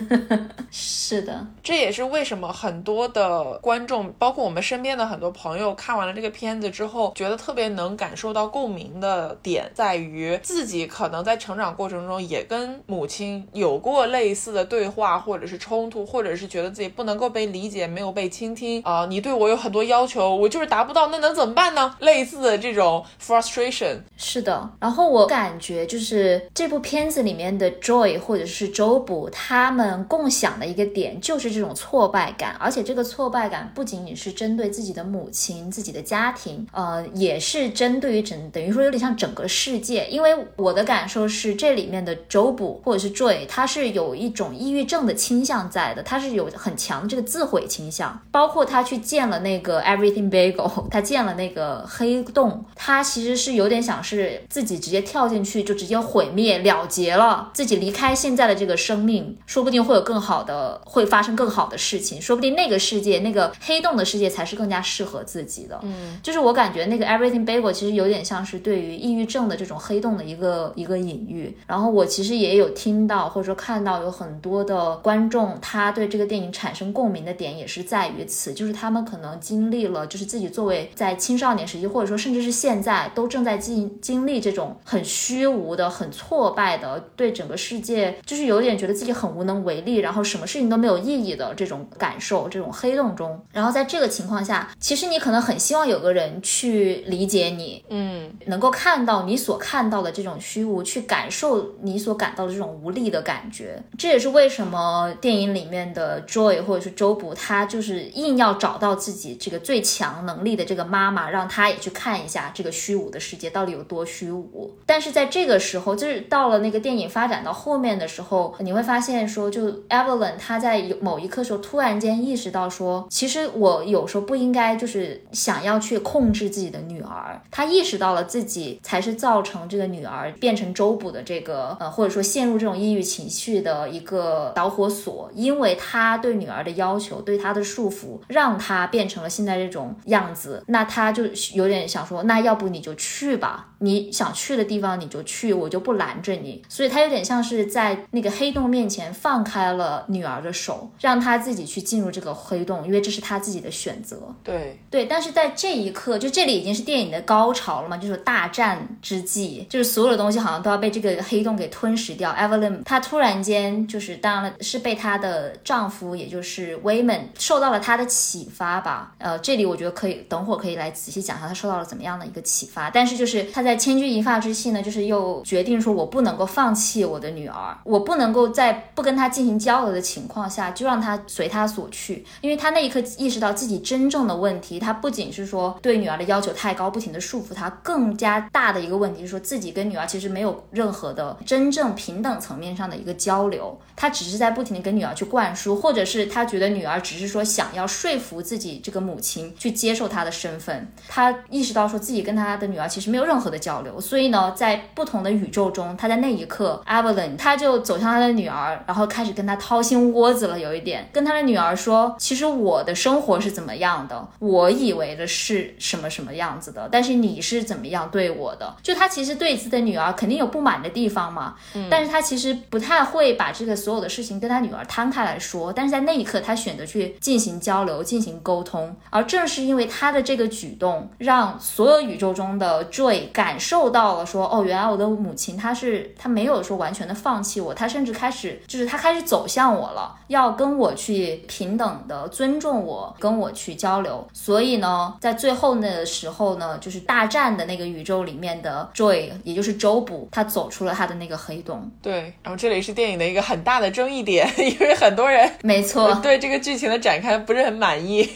是的，这也是为什么很多的观众，包括我们身边的很多朋友，看完了这个片子之后，觉得特别能感受到共鸣的点，在于自己可能在成长过程中也跟母亲有过类似的对话，或者是冲突，或者是觉得自己不能够被理解，没有被倾听啊，你对我有很多要求，我就是达不到，那能怎么怎么办呢？类似的这种 frustration 是的，然后我感觉就是这部片子里面的 Joy 或者是周补他们共享的一个点就是这种挫败感，而且这个挫败感不仅仅是针对自己的母亲、自己的家庭，呃，也是针对于整等于说有点像整个世界。因为我的感受是，这里面的周补或者是 Joy，他是有一种抑郁症的倾向在的，他是有很强的这个自毁倾向，包括他去见了那个 Everything Bagel，他见了那个。黑洞，他其实是有点想是自己直接跳进去，就直接毁灭了结了，自己离开现在的这个生命，说不定会有更好的，会发生更好的事情，说不定那个世界，那个黑洞的世界才是更加适合自己的。嗯，就是我感觉那个 Everything Bagel 其实有点像是对于抑郁症的这种黑洞的一个一个隐喻。然后我其实也有听到或者说看到有很多的观众，他对这个电影产生共鸣的点也是在于此，就是他们可能经历了，就是自己作为在青少年时期，或者说甚至是现在，都正在经经历这种很虚无的、很挫败的，对整个世界就是有点觉得自己很无能为力，然后什么事情都没有意义的这种感受，这种黑洞中。然后在这个情况下，其实你可能很希望有个人去理解你，嗯，能够看到你所看到的这种虚无，去感受你所感到的这种无力的感觉。这也是为什么电影里面的 Joy 或者是周卜，他就是硬要找到自己这个最强能力的这个妈妈妈，让他也去看一下这个虚无的世界到底有多虚无。但是在这个时候，就是到了那个电影发展到后面的时候，你会发现说，就 Evelyn 他在某一刻时候突然间意识到说，其实我有时候不应该就是想要去控制自己的女儿。他意识到了自己才是造成这个女儿变成周卜的这个呃，或者说陷入这种抑郁情绪的一个导火索，因为他对女儿的要求，对她的束缚，让她变成了现在这种样子。那她他就有点想说，那要不你就去吧，你想去的地方你就去，我就不拦着你。所以他有点像是在那个黑洞面前放开了女儿的手，让她自己去进入这个黑洞，因为这是她自己的选择。对对，但是在这一刻，就这里已经是电影的高潮了嘛，就是大战之际，就是所有的东西好像都要被这个黑洞给吞噬掉。Evelyn 她突然间就是，当然了，是被她的丈夫，也就是 Wayman 受到了她的启发吧。呃，这里我觉得可以等会儿可以来仔细讲一下她受到了怎么样的一个启发。但是就是她在千钧一发之际呢，就是又决定说，我不能够放弃我的女儿，我不能够在不跟她进行交流的情况下，就让她随她所去，因为她那一刻意识到自己真正的问题，她不仅是说对女儿的要求太高，不停的束缚她，更加大的一个问题是说自己跟女儿其实没有任何的真正平等层面上的一个交流，她只是在不停的跟女儿去灌输，或者是她觉得女儿只是说想要说服自己这个母亲去接受她的身份，她意识到说自己跟她的女儿其实没有任何的交流，所以呢，在不同的宇宙中，他在那一刻，Evelyn 他就走向他的女儿，然后开始跟他掏心窝子了，有一点跟他的女儿说，其实我的生活是怎么样的，我以为的是什么什么样子的，但是你是怎么样对我的？就他其实对自己的女儿肯定有不满的地方嘛，但是他其实不太会把这个所有的事情跟他女儿摊开来说，但是在那一刻，他选择去进行交流、进行沟通，而正是因为他的这个举动，让所有宇宙中的 Joy 感受到了说，哦，原来我的母亲她是她没有说完全的放弃我，她甚至开始就是她开始走向我了，要跟我去平等的尊重我，跟我去交流。所以呢，在最后那个时候呢，就是大战的那个宇宙里面的 Joy，也就是周卜，他走出了他的那个黑洞。对，然后这里是电影的一个很大的争议点，因为很多人没错，对这个剧情的展开不是很满意。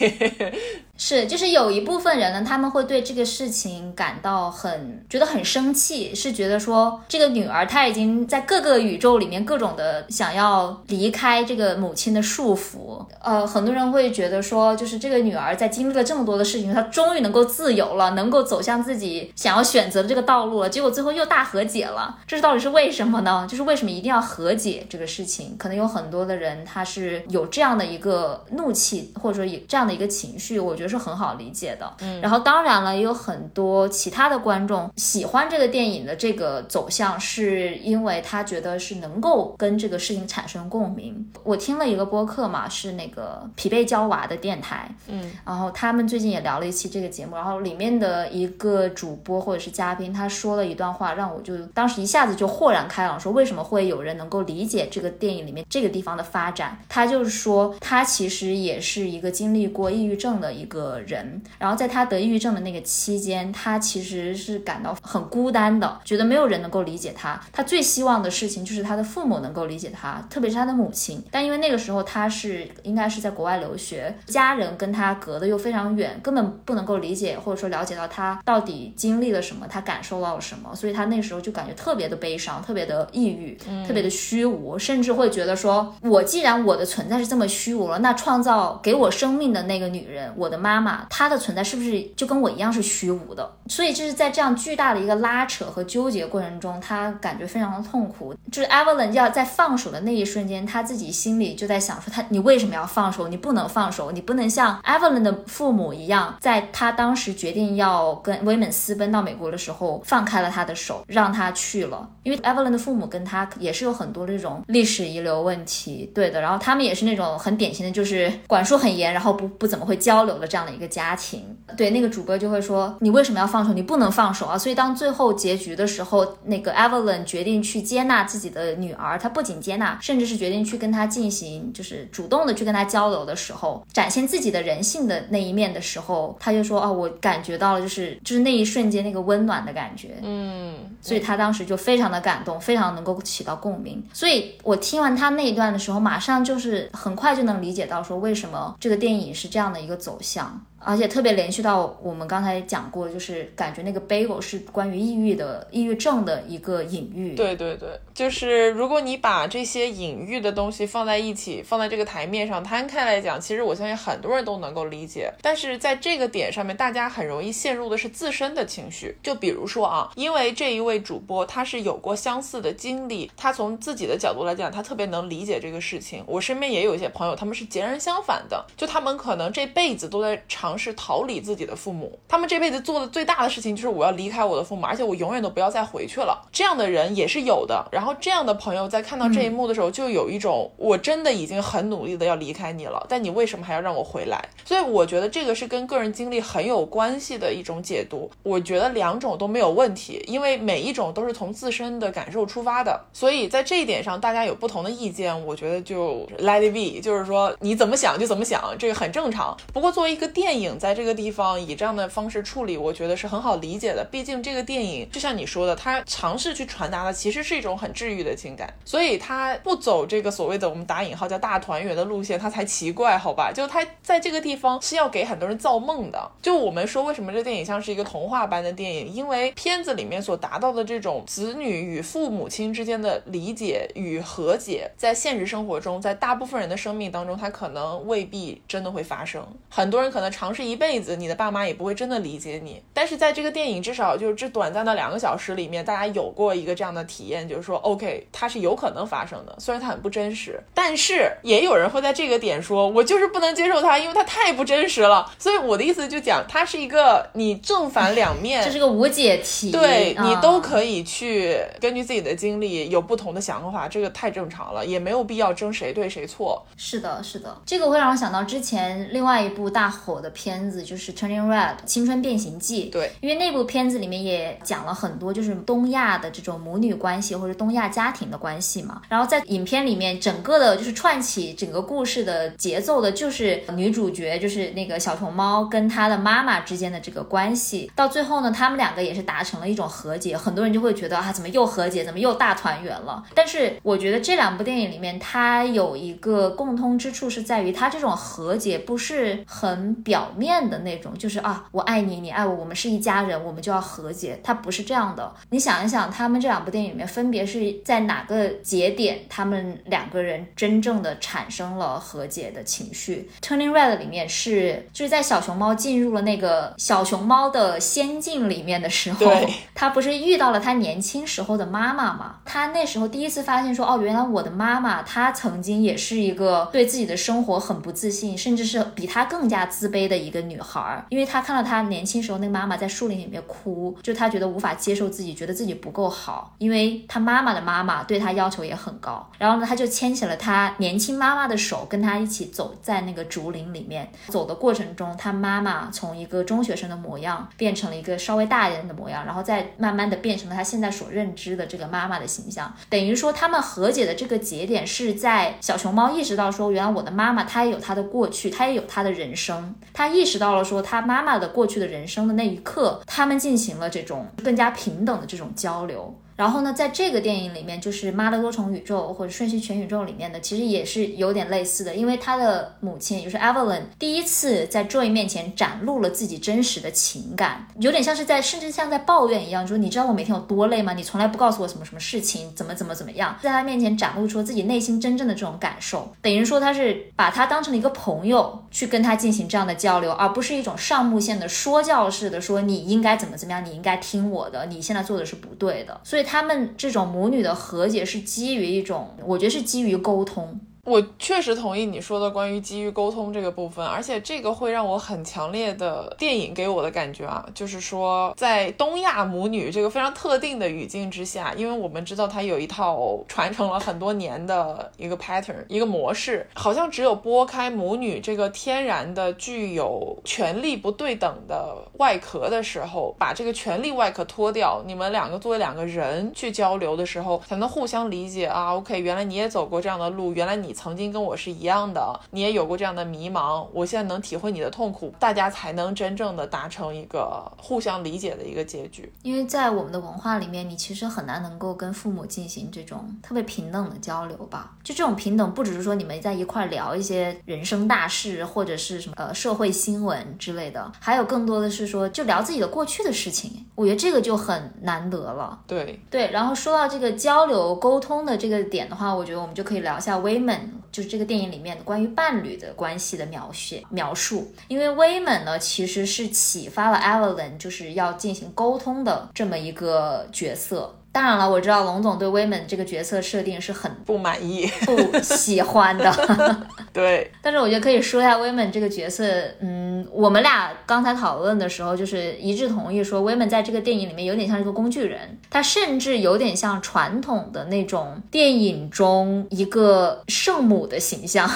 是，就是有一部分人呢，他们会对这个事情感到很觉得很生气，是觉得说这个女儿她已经在各个宇宙里面各种的想要离开这个母亲的束缚。呃，很多人会觉得说，就是这个女儿在经历了这么多的事情，她终于能够自由了，能够走向自己想要选择的这个道路了，结果最后又大和解了，这是到底是为什么呢？就是为什么一定要和解这个事情？可能有很多的人他是有这样的一个怒气，或者说有这样的一个情绪，我觉得。是很好理解的，嗯，然后当然了，也有很多其他的观众喜欢这个电影的这个走向，是因为他觉得是能够跟这个事情产生共鸣。我听了一个播客嘛，是那个疲惫娇娃的电台，嗯，然后他们最近也聊了一期这个节目，然后里面的一个主播或者是嘉宾，他说了一段话，让我就当时一下子就豁然开朗，说为什么会有人能够理解这个电影里面这个地方的发展？他就是说，他其实也是一个经历过抑郁症的一个。人，然后在他得抑郁症的那个期间，他其实是感到很孤单的，觉得没有人能够理解他。他最希望的事情就是他的父母能够理解他，特别是他的母亲。但因为那个时候他是应该是在国外留学，家人跟他隔得又非常远，根本不能够理解或者说了解到他到底经历了什么，他感受到了什么。所以他那时候就感觉特别的悲伤，特别的抑郁，特别的虚无，甚至会觉得说，我既然我的存在是这么虚无了，那创造给我生命的那个女人，我的妈。妈，她的存在是不是就跟我一样是虚无的？所以就是在这样巨大的一个拉扯和纠结过程中，她感觉非常的痛苦。就是 Evelyn 要在放手的那一瞬间，她自己心里就在想说：她你为什么要放手？你不能放手，你不能像 Evelyn 的父母一样，在她当时决定要跟威猛私奔到美国的时候，放开了她的手，让她去了。因为 Evelyn 的父母跟她也是有很多这种历史遗留问题，对的。然后他们也是那种很典型的，就是管束很严，然后不不怎么会交流的。这样的一个家庭。对，那个主播就会说，你为什么要放手？你不能放手啊！所以当最后结局的时候，那个 Evelyn 决定去接纳自己的女儿，她不仅接纳，甚至是决定去跟她进行，就是主动的去跟她交流的时候，展现自己的人性的那一面的时候，他就说，哦，我感觉到了，就是就是那一瞬间那个温暖的感觉，嗯，所以他当时就非常的感动，非常能够起到共鸣。所以我听完他那一段的时候，马上就是很快就能理解到说为什么这个电影是这样的一个走向。想而且特别联系到我们刚才讲过，就是感觉那个 bagel 是关于抑郁的、抑郁症的一个隐喻。对对对，就是如果你把这些隐喻的东西放在一起，放在这个台面上摊开来讲，其实我相信很多人都能够理解。但是在这个点上面，大家很容易陷入的是自身的情绪。就比如说啊，因为这一位主播他是有过相似的经历，他从自己的角度来讲，他特别能理解这个事情。我身边也有一些朋友，他们是截然相反的，就他们可能这辈子都在尝试逃离自己的父母，他们这辈子做的最大的事情就是我要离开我的父母，而且我永远都不要再回去了。这样的人也是有的。然后这样的朋友在看到这一幕的时候，就有一种我真的已经很努力的要离开你了，但你为什么还要让我回来？所以我觉得这个是跟个人经历很有关系的一种解读。我觉得两种都没有问题，因为每一种都是从自身的感受出发的。所以在这一点上，大家有不同的意见，我觉得就 let it be，就是说你怎么想就怎么想，这个很正常。不过作为一个电影，影在这个地方以这样的方式处理，我觉得是很好理解的。毕竟这个电影就像你说的，它尝试去传达的其实是一种很治愈的情感，所以它不走这个所谓的我们打引号叫大团圆的路线，它才奇怪，好吧？就它在这个地方是要给很多人造梦的。就我们说为什么这电影像是一个童话般的电影，因为片子里面所达到的这种子女与父母亲之间的理解与和解，在现实生活中，在大部分人的生命当中，它可能未必真的会发生。很多人可能尝试一辈子，你的爸妈也不会真的理解你。但是在这个电影，至少就是这短暂的两个小时里面，大家有过一个这样的体验，就是说，OK，它是有可能发生的，虽然它很不真实，但是也有人会在这个点说，我就是不能接受它，因为它太不真实了。所以我的意思就讲，它是一个你正反两 面，这是个无解题，对你都。可以去根据自己的经历有不同的想法，这个太正常了，也没有必要争谁对谁错。是的，是的，这个会让我想到之前另外一部大火的片子，就是《Turning Red》青春变形记。对，因为那部片子里面也讲了很多，就是东亚的这种母女关系或者东亚家庭的关系嘛。然后在影片里面，整个的就是串起整个故事的节奏的，就是女主角就是那个小熊猫跟她的妈妈之间的这个关系。到最后呢，他们两个也是达成了一种和解。很多人就会觉得啊，怎么又和解，怎么又大团圆了？但是我觉得这两部电影里面，它有一个共通之处是在于，它这种和解不是很表面的那种，就是啊，我爱你，你爱我，我们是一家人，我们就要和解。它不是这样的。你想一想，他们这两部电影里面分别是在哪个节点，他们两个人真正的产生了和解的情绪？Turning Red 里面是就是在小熊猫进入了那个小熊猫的仙境里面的时候对，他不是遇到了他年轻时候的妈妈嘛？他那时候第一次发现说，哦，原来我的妈妈她曾经也是一个对自己的生活很不自信，甚至是比他更加自卑的一个女孩儿。因为她看到她年轻时候那个妈妈在树林里面哭，就她觉得无法接受自己，觉得自己不够好，因为她妈妈的妈妈对她要求也很高。然后呢，她就牵起了她年轻妈妈的手，跟她一起走在那个竹林里面。走的过程中，她妈妈从一个中学生的模样变成了一个稍微大一点的模样，然后再慢慢的变成了她现在所认知的这个妈妈的形象。等于说，他们和解的这个节点是在小熊猫意识到说，原来我的妈妈她也有她的过去，她也有她的人生。他意识到了说，他妈妈的过去的人生的那一刻，他们进行了这种更加平等的这种交流。然后呢，在这个电影里面，就是《妈的多重宇宙》或者《瞬息全宇宙》里面的，其实也是有点类似的，因为他的母亲也就是 Evelyn 第一次在 Joy 面前展露了自己真实的情感，有点像是在，甚至像在抱怨一样，就是你知道我每天有多累吗？你从来不告诉我什么什么事情，怎么怎么怎么样，在他面前展露出自己内心真正的这种感受，等于说他是把他当成了一个朋友去跟他进行这样的交流，而不是一种上目线的说教式的说你应该怎么怎么样，你应该听我的，你现在做的是不对的，所以他们这种母女的和解是基于一种，我觉得是基于沟通。我确实同意你说的关于基于沟通这个部分，而且这个会让我很强烈的电影给我的感觉啊，就是说在东亚母女这个非常特定的语境之下，因为我们知道它有一套传承了很多年的一个 pattern 一个模式，好像只有拨开母女这个天然的具有权力不对等的外壳的时候，把这个权力外壳脱掉，你们两个作为两个人去交流的时候，才能互相理解啊。OK，原来你也走过这样的路，原来你。曾经跟我是一样的，你也有过这样的迷茫，我现在能体会你的痛苦，大家才能真正的达成一个互相理解的一个结局。因为在我们的文化里面，你其实很难能够跟父母进行这种特别平等的交流吧？就这种平等，不只是说你们在一块聊一些人生大事或者是什么呃社会新闻之类的，还有更多的是说就聊自己的过去的事情。我觉得这个就很难得了。对对，然后说到这个交流沟通的这个点的话，我觉得我们就可以聊一下 women。就是这个电影里面的关于伴侣的关系的描写描述，因为威猛呢其实是启发了 Evelyn 就是要进行沟通的这么一个角色。当然了，我知道龙总对威猛这个角色设定是很不满意、不喜欢的。对，但是我觉得可以说一下威猛这个角色。嗯，我们俩刚才讨论的时候，就是一致同意说，威猛在这个电影里面有点像一个工具人，他甚至有点像传统的那种电影中一个圣母的形象。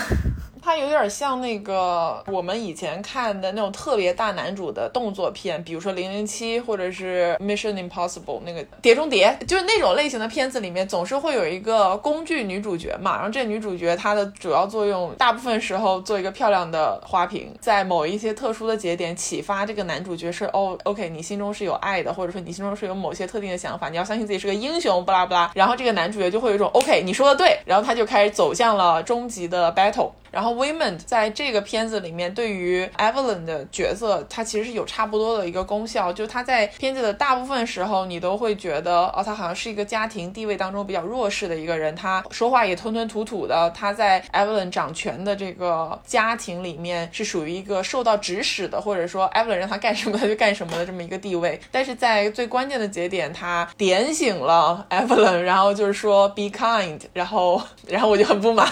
它有点像那个我们以前看的那种特别大男主的动作片，比如说《零零七》或者是《Mission Impossible》那个《碟中谍》，就是那种类型的片子里面总是会有一个工具女主角嘛。然后这女主角她的主要作用，大部分时候做一个漂亮的花瓶，在某一些特殊的节点启发这个男主角是哦，OK，你心中是有爱的，或者说你心中是有某些特定的想法，你要相信自己是个英雄，不拉不拉。然后这个男主角就会有一种 OK，你说的对，然后他就开始走向了终极的 battle。然后 Women 在这个片子里面，对于 Evelyn 的角色，它其实是有差不多的一个功效，就他在片子的大部分时候，你都会觉得，哦，他好像是一个家庭地位当中比较弱势的一个人，他说话也吞吞吐吐的，他在 Evelyn 掌权的这个家庭里面是属于一个受到指使的，或者说 Evelyn 让他干什么他就干什么的这么一个地位。但是在最关键的节点，他点醒了 Evelyn，然后就是说 Be kind，然后然后我就很不满。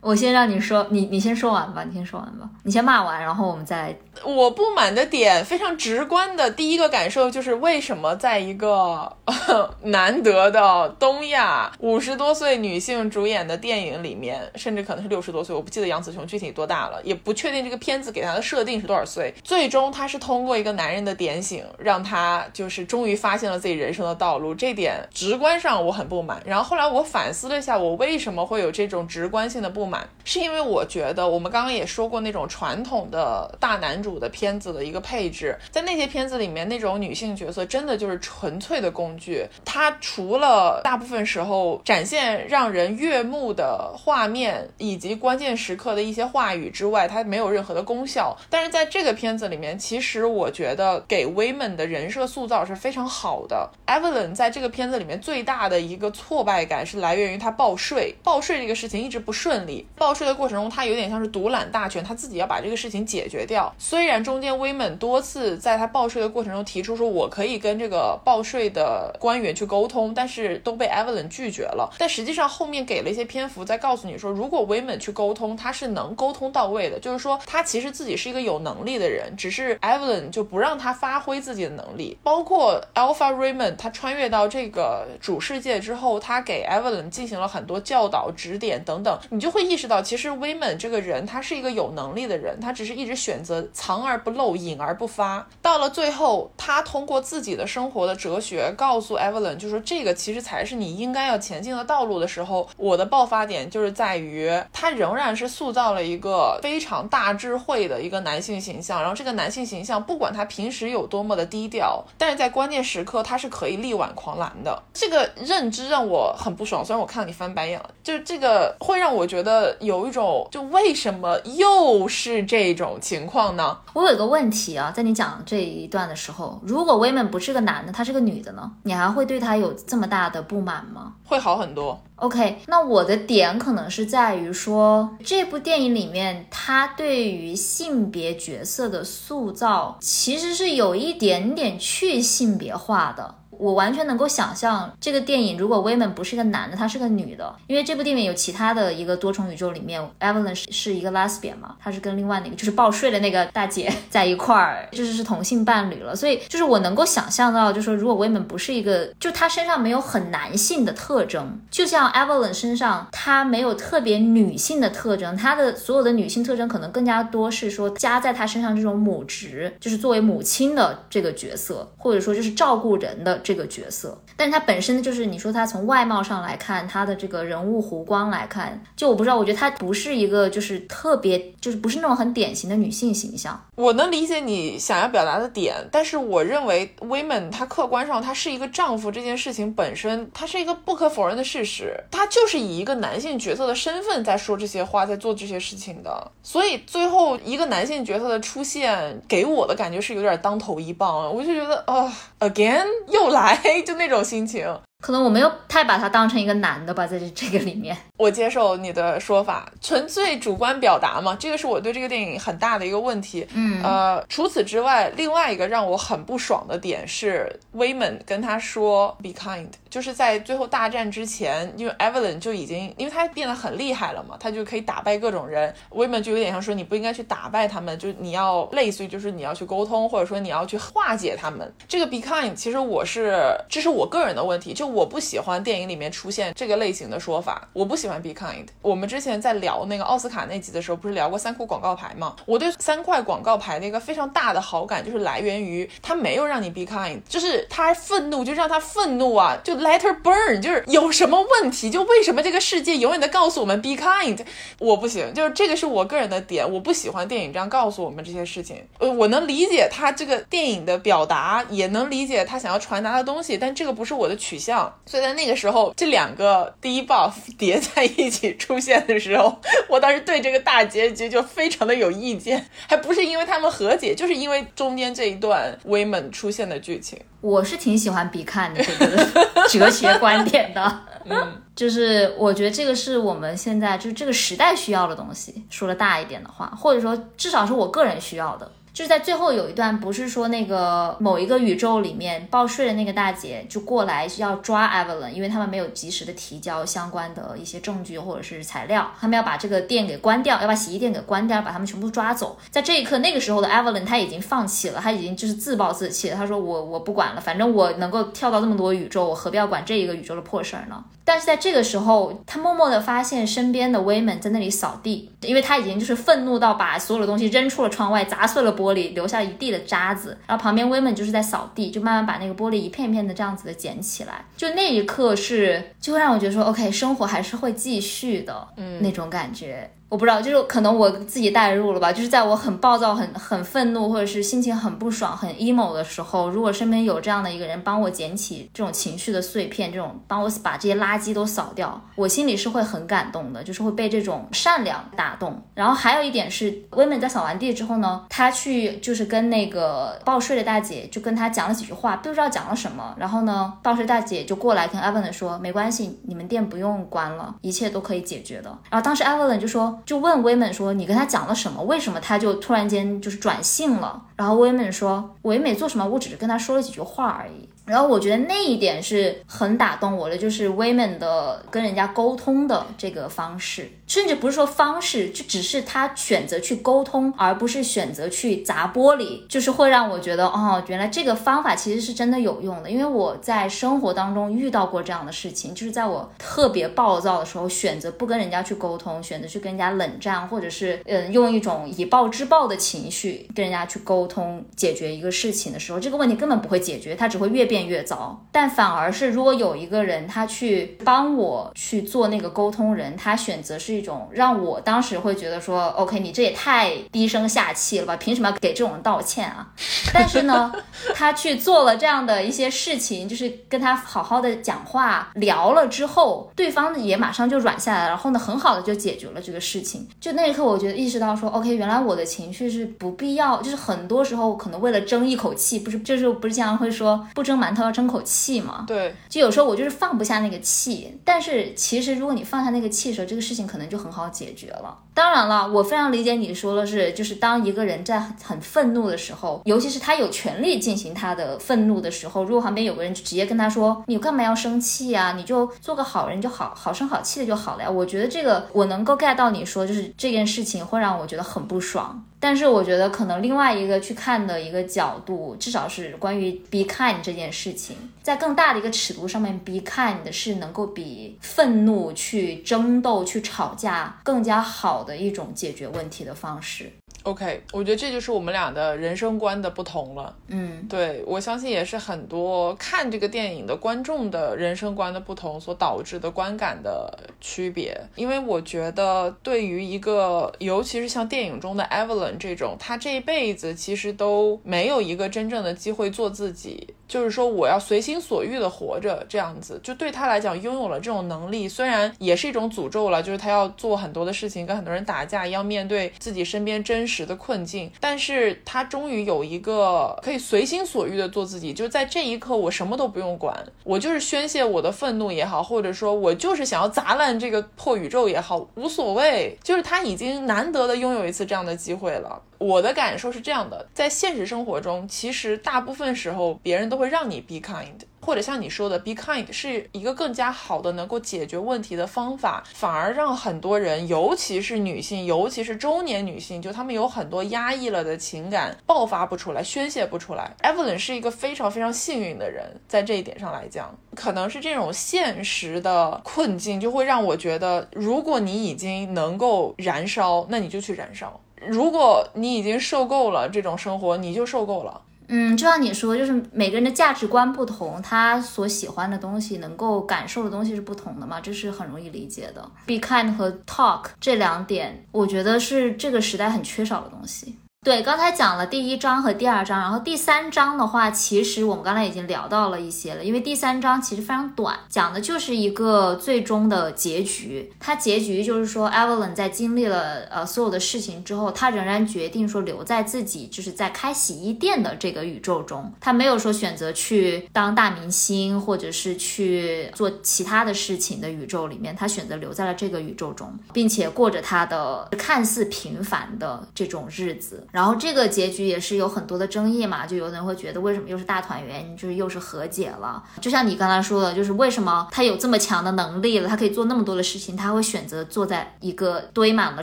我先让你说，你你先说完吧，你先说完吧，你先骂完，然后我们再。我不满的点非常直观的第一个感受就是，为什么在一个 难得的东亚五十多岁女性主演的电影里面，甚至可能是六十多岁，我不记得杨紫琼具体多大了，也不确定这个片子给她的设定是多少岁。最终，她是通过一个男人的点醒，让她就是终于发现了自己人生的道路。这点直观上我很不满。然后后来我反思了一下，我为什么会有这种直观性的不满，是因为我觉得我们刚刚也说过那种传统的大男主。主的片子的一个配置，在那些片子里面，那种女性角色真的就是纯粹的工具。她除了大部分时候展现让人悦目的画面以及关键时刻的一些话语之外，她没有任何的功效。但是在这个片子里面，其实我觉得给 Women 的人设塑造是非常好的。Evelyn 在这个片子里面最大的一个挫败感是来源于她报税，报税这个事情一直不顺利。报税的过程中，她有点像是独揽大权，她自己要把这个事情解决掉。虽然中间威猛多次在他报税的过程中提出说，我可以跟这个报税的官员去沟通，但是都被 Evelyn 拒绝了。但实际上后面给了一些篇幅在告诉你说，如果威猛去沟通，他是能沟通到位的。就是说他其实自己是一个有能力的人，只是 Evelyn 就不让他发挥自己的能力。包括 Alpha Raymond 他穿越到这个主世界之后，他给 Evelyn 进行了很多教导、指点等等，你就会意识到，其实威猛这个人他是一个有能力的人，他只是一直选择藏。而不露，隐而不发。到了最后，他通过自己的生活的哲学告诉 Evelyn，就说这个其实才是你应该要前进的道路的时候，我的爆发点就是在于他仍然是塑造了一个非常大智慧的一个男性形象。然后这个男性形象，不管他平时有多么的低调，但是在关键时刻他是可以力挽狂澜的。这个认知让我很不爽。虽然我看到你翻白眼了，就是这个会让我觉得有一种，就为什么又是这种情况呢？我有个问题啊，在你讲这一段的时候，如果 Women 不是个男的，他是个女的呢，你还会对他有这么大的不满吗？会好很多。OK，那我的点可能是在于说，这部电影里面他对于性别角色的塑造，其实是有一点点去性别化的。我完全能够想象这个电影如果 Women 不是一个男的，他是个女的，因为这部电影有其他的一个多重宇宙里面，Evelyn 是是一个 lesbian 嘛，她是跟另外那个就是报税的那个大姐在一块儿，就是是同性伴侣了，所以就是我能够想象到，就是说如果 Women 不是一个，就她身上没有很男性的特征，就像 Evelyn 身上她没有特别女性的特征，她的所有的女性特征可能更加多是说加在她身上这种母职，就是作为母亲的这个角色，或者说就是照顾人的这个角色。但是她本身就是你说她从外貌上来看，她的这个人物弧光来看，就我不知道，我觉得她不是一个就是特别就是不是那种很典型的女性形象。我能理解你想要表达的点，但是我认为 Women 她客观上她是一个丈夫这件事情本身，它是一个不可否认的事实，她就是以一个男性角色的身份在说这些话，在做这些事情的。所以最后一个男性角色的出现，给我的感觉是有点当头一棒，我就觉得啊，again 又来，就那种心情。可能我没有太把他当成一个男的吧，在这这个里面，我接受你的说法，纯粹主观表达嘛，这个是我对这个电影很大的一个问题。嗯，呃，除此之外，另外一个让我很不爽的点是，Wayman 跟他说 “be kind”，就是在最后大战之前，因为 Evelyn 就已经，因为他变得很厉害了嘛，他就可以打败各种人。Wayman 就有点像说，你不应该去打败他们，就你要类似于就是你要去沟通，或者说你要去化解他们。这个 “be kind” 其实我是，这是我个人的问题，就。我不喜欢电影里面出现这个类型的说法，我不喜欢 be kind。我们之前在聊那个奥斯卡那集的时候，不是聊过三块广告牌吗？我对三块广告牌的一个非常大的好感，就是来源于他没有让你 be kind，就是他愤怒就让他愤怒啊，就 let her burn，就是有什么问题，就为什么这个世界永远的告诉我们 be kind，我不行，就是这个是我个人的点，我不喜欢电影这样告诉我们这些事情。呃，我能理解他这个电影的表达，也能理解他想要传达的东西，但这个不是我的取向。所以在那个时候，这两个第一 buff 叠在一起出现的时候，我当时对这个大结局就非常的有意见，还不是因为他们和解，就是因为中间这一段 women 出现的剧情。我是挺喜欢比看的这个 哲学观点的，嗯，就是我觉得这个是我们现在就是这个时代需要的东西，说的大一点的话，或者说至少是我个人需要的。就是在最后有一段，不是说那个某一个宇宙里面报税的那个大姐就过来要抓 Evelyn，因为他们没有及时的提交相关的一些证据或者是材料，他们要把这个店给关掉，要把洗衣店给关掉，把他们全部抓走。在这一刻，那个时候的 Evelyn 他已经放弃了，他已经就是自暴自弃了。他说我我不管了，反正我能够跳到这么多宇宙，我何必要管这一个宇宙的破事儿呢？但是在这个时候，他默默的发现身边的 Women 在那里扫地，因为他已经就是愤怒到把所有的东西扔出了窗外，砸碎了玻璃，留下一地的渣子。然后旁边 Women 就是在扫地，就慢慢把那个玻璃一片一片的这样子的捡起来。就那一刻是，就会让我觉得说，OK，生活还是会继续的，嗯，那种感觉。我不知道，就是可能我自己代入了吧。就是在我很暴躁、很很愤怒，或者是心情很不爽、很 emo 的时候，如果身边有这样的一个人帮我捡起这种情绪的碎片，这种帮我把这些垃圾都扫掉，我心里是会很感动的，就是会被这种善良打动。然后还有一点是，威美在扫完地之后呢，他去就是跟那个报税的大姐就跟他讲了几句话，不知道讲了什么。然后呢，报税大姐就过来跟 Evelyn 说，没关系，你们店不用关了，一切都可以解决的。然后当时 Evelyn 就说。就问威美说：“你跟他讲了什么？为什么他就突然间就是转性了？”然后威美说：“我也没做什么，我只是跟他说了几句话而已。”然后我觉得那一点是很打动我的，就是 Women 的跟人家沟通的这个方式，甚至不是说方式，就只是他选择去沟通，而不是选择去砸玻璃，就是会让我觉得，哦，原来这个方法其实是真的有用的。因为我在生活当中遇到过这样的事情，就是在我特别暴躁的时候，选择不跟人家去沟通，选择去跟人家冷战，或者是嗯，用一种以暴制暴的情绪跟人家去沟通解决一个事情的时候，这个问题根本不会解决，它只会越变。越糟，但反而是如果有一个人他去帮我去做那个沟通人，他选择是一种让我当时会觉得说，OK，你这也太低声下气了吧，凭什么给这种人道歉啊？但是呢，他去做了这样的一些事情，就是跟他好好的讲话聊了之后，对方也马上就软下来，然后呢，很好的就解决了这个事情。就那一刻，我觉得意识到说，OK，原来我的情绪是不必要，就是很多时候可能为了争一口气，不是，就是不是经常会说不争满。馒头要争口气嘛。对，就有时候我就是放不下那个气，但是其实如果你放下那个气的时候，这个事情可能就很好解决了。当然了，我非常理解你说的是，就是当一个人在很愤怒的时候，尤其是他有权利进行他的愤怒的时候，如果旁边有个人直接跟他说：“你干嘛要生气啊？你就做个好人就好，好声好气的就好了呀。”我觉得这个我能够 get 到你说，就是这件事情会让我觉得很不爽。但是我觉得可能另外一个去看的一个角度，至少是关于 be kind 这件事情，在更大的一个尺度上面，be kind 是能够比愤怒去争斗、去吵架更加好的一种解决问题的方式。OK，我觉得这就是我们俩的人生观的不同了。嗯，对我相信也是很多看这个电影的观众的人生观的不同所导致的观感的区别。因为我觉得，对于一个尤其是像电影中的 Evelyn 这种，她这一辈子其实都没有一个真正的机会做自己。就是说，我要随心所欲的活着，这样子就对他来讲，拥有了这种能力，虽然也是一种诅咒了，就是他要做很多的事情，跟很多人打架，要面对自己身边真实的困境，但是他终于有一个可以随心所欲的做自己，就在这一刻，我什么都不用管，我就是宣泄我的愤怒也好，或者说我就是想要砸烂这个破宇宙也好，无所谓，就是他已经难得的拥有一次这样的机会了。我的感受是这样的，在现实生活中，其实大部分时候别人都会让你 be kind，或者像你说的 be kind 是一个更加好的能够解决问题的方法，反而让很多人，尤其是女性，尤其是中年女性，就她们有很多压抑了的情感爆发不出来，宣泄不出来。Evelyn 是一个非常非常幸运的人，在这一点上来讲，可能是这种现实的困境就会让我觉得，如果你已经能够燃烧，那你就去燃烧。如果你已经受够了这种生活，你就受够了。嗯，就像你说，就是每个人的价值观不同，他所喜欢的东西、能够感受的东西是不同的嘛，这是很容易理解的。Be kind 和 talk 这两点，我觉得是这个时代很缺少的东西。对，刚才讲了第一章和第二章，然后第三章的话，其实我们刚才已经聊到了一些了，因为第三章其实非常短，讲的就是一个最终的结局。它结局就是说，Evelyn 在经历了呃所有的事情之后，他仍然决定说留在自己就是在开洗衣店的这个宇宙中，他没有说选择去当大明星或者是去做其他的事情的宇宙里面，他选择留在了这个宇宙中，并且过着他的看似平凡的这种日子。然后这个结局也是有很多的争议嘛，就有的人会觉得为什么又是大团圆，就是又是和解了。就像你刚才说的，就是为什么他有这么强的能力了，他可以做那么多的事情，他会选择坐在一个堆满了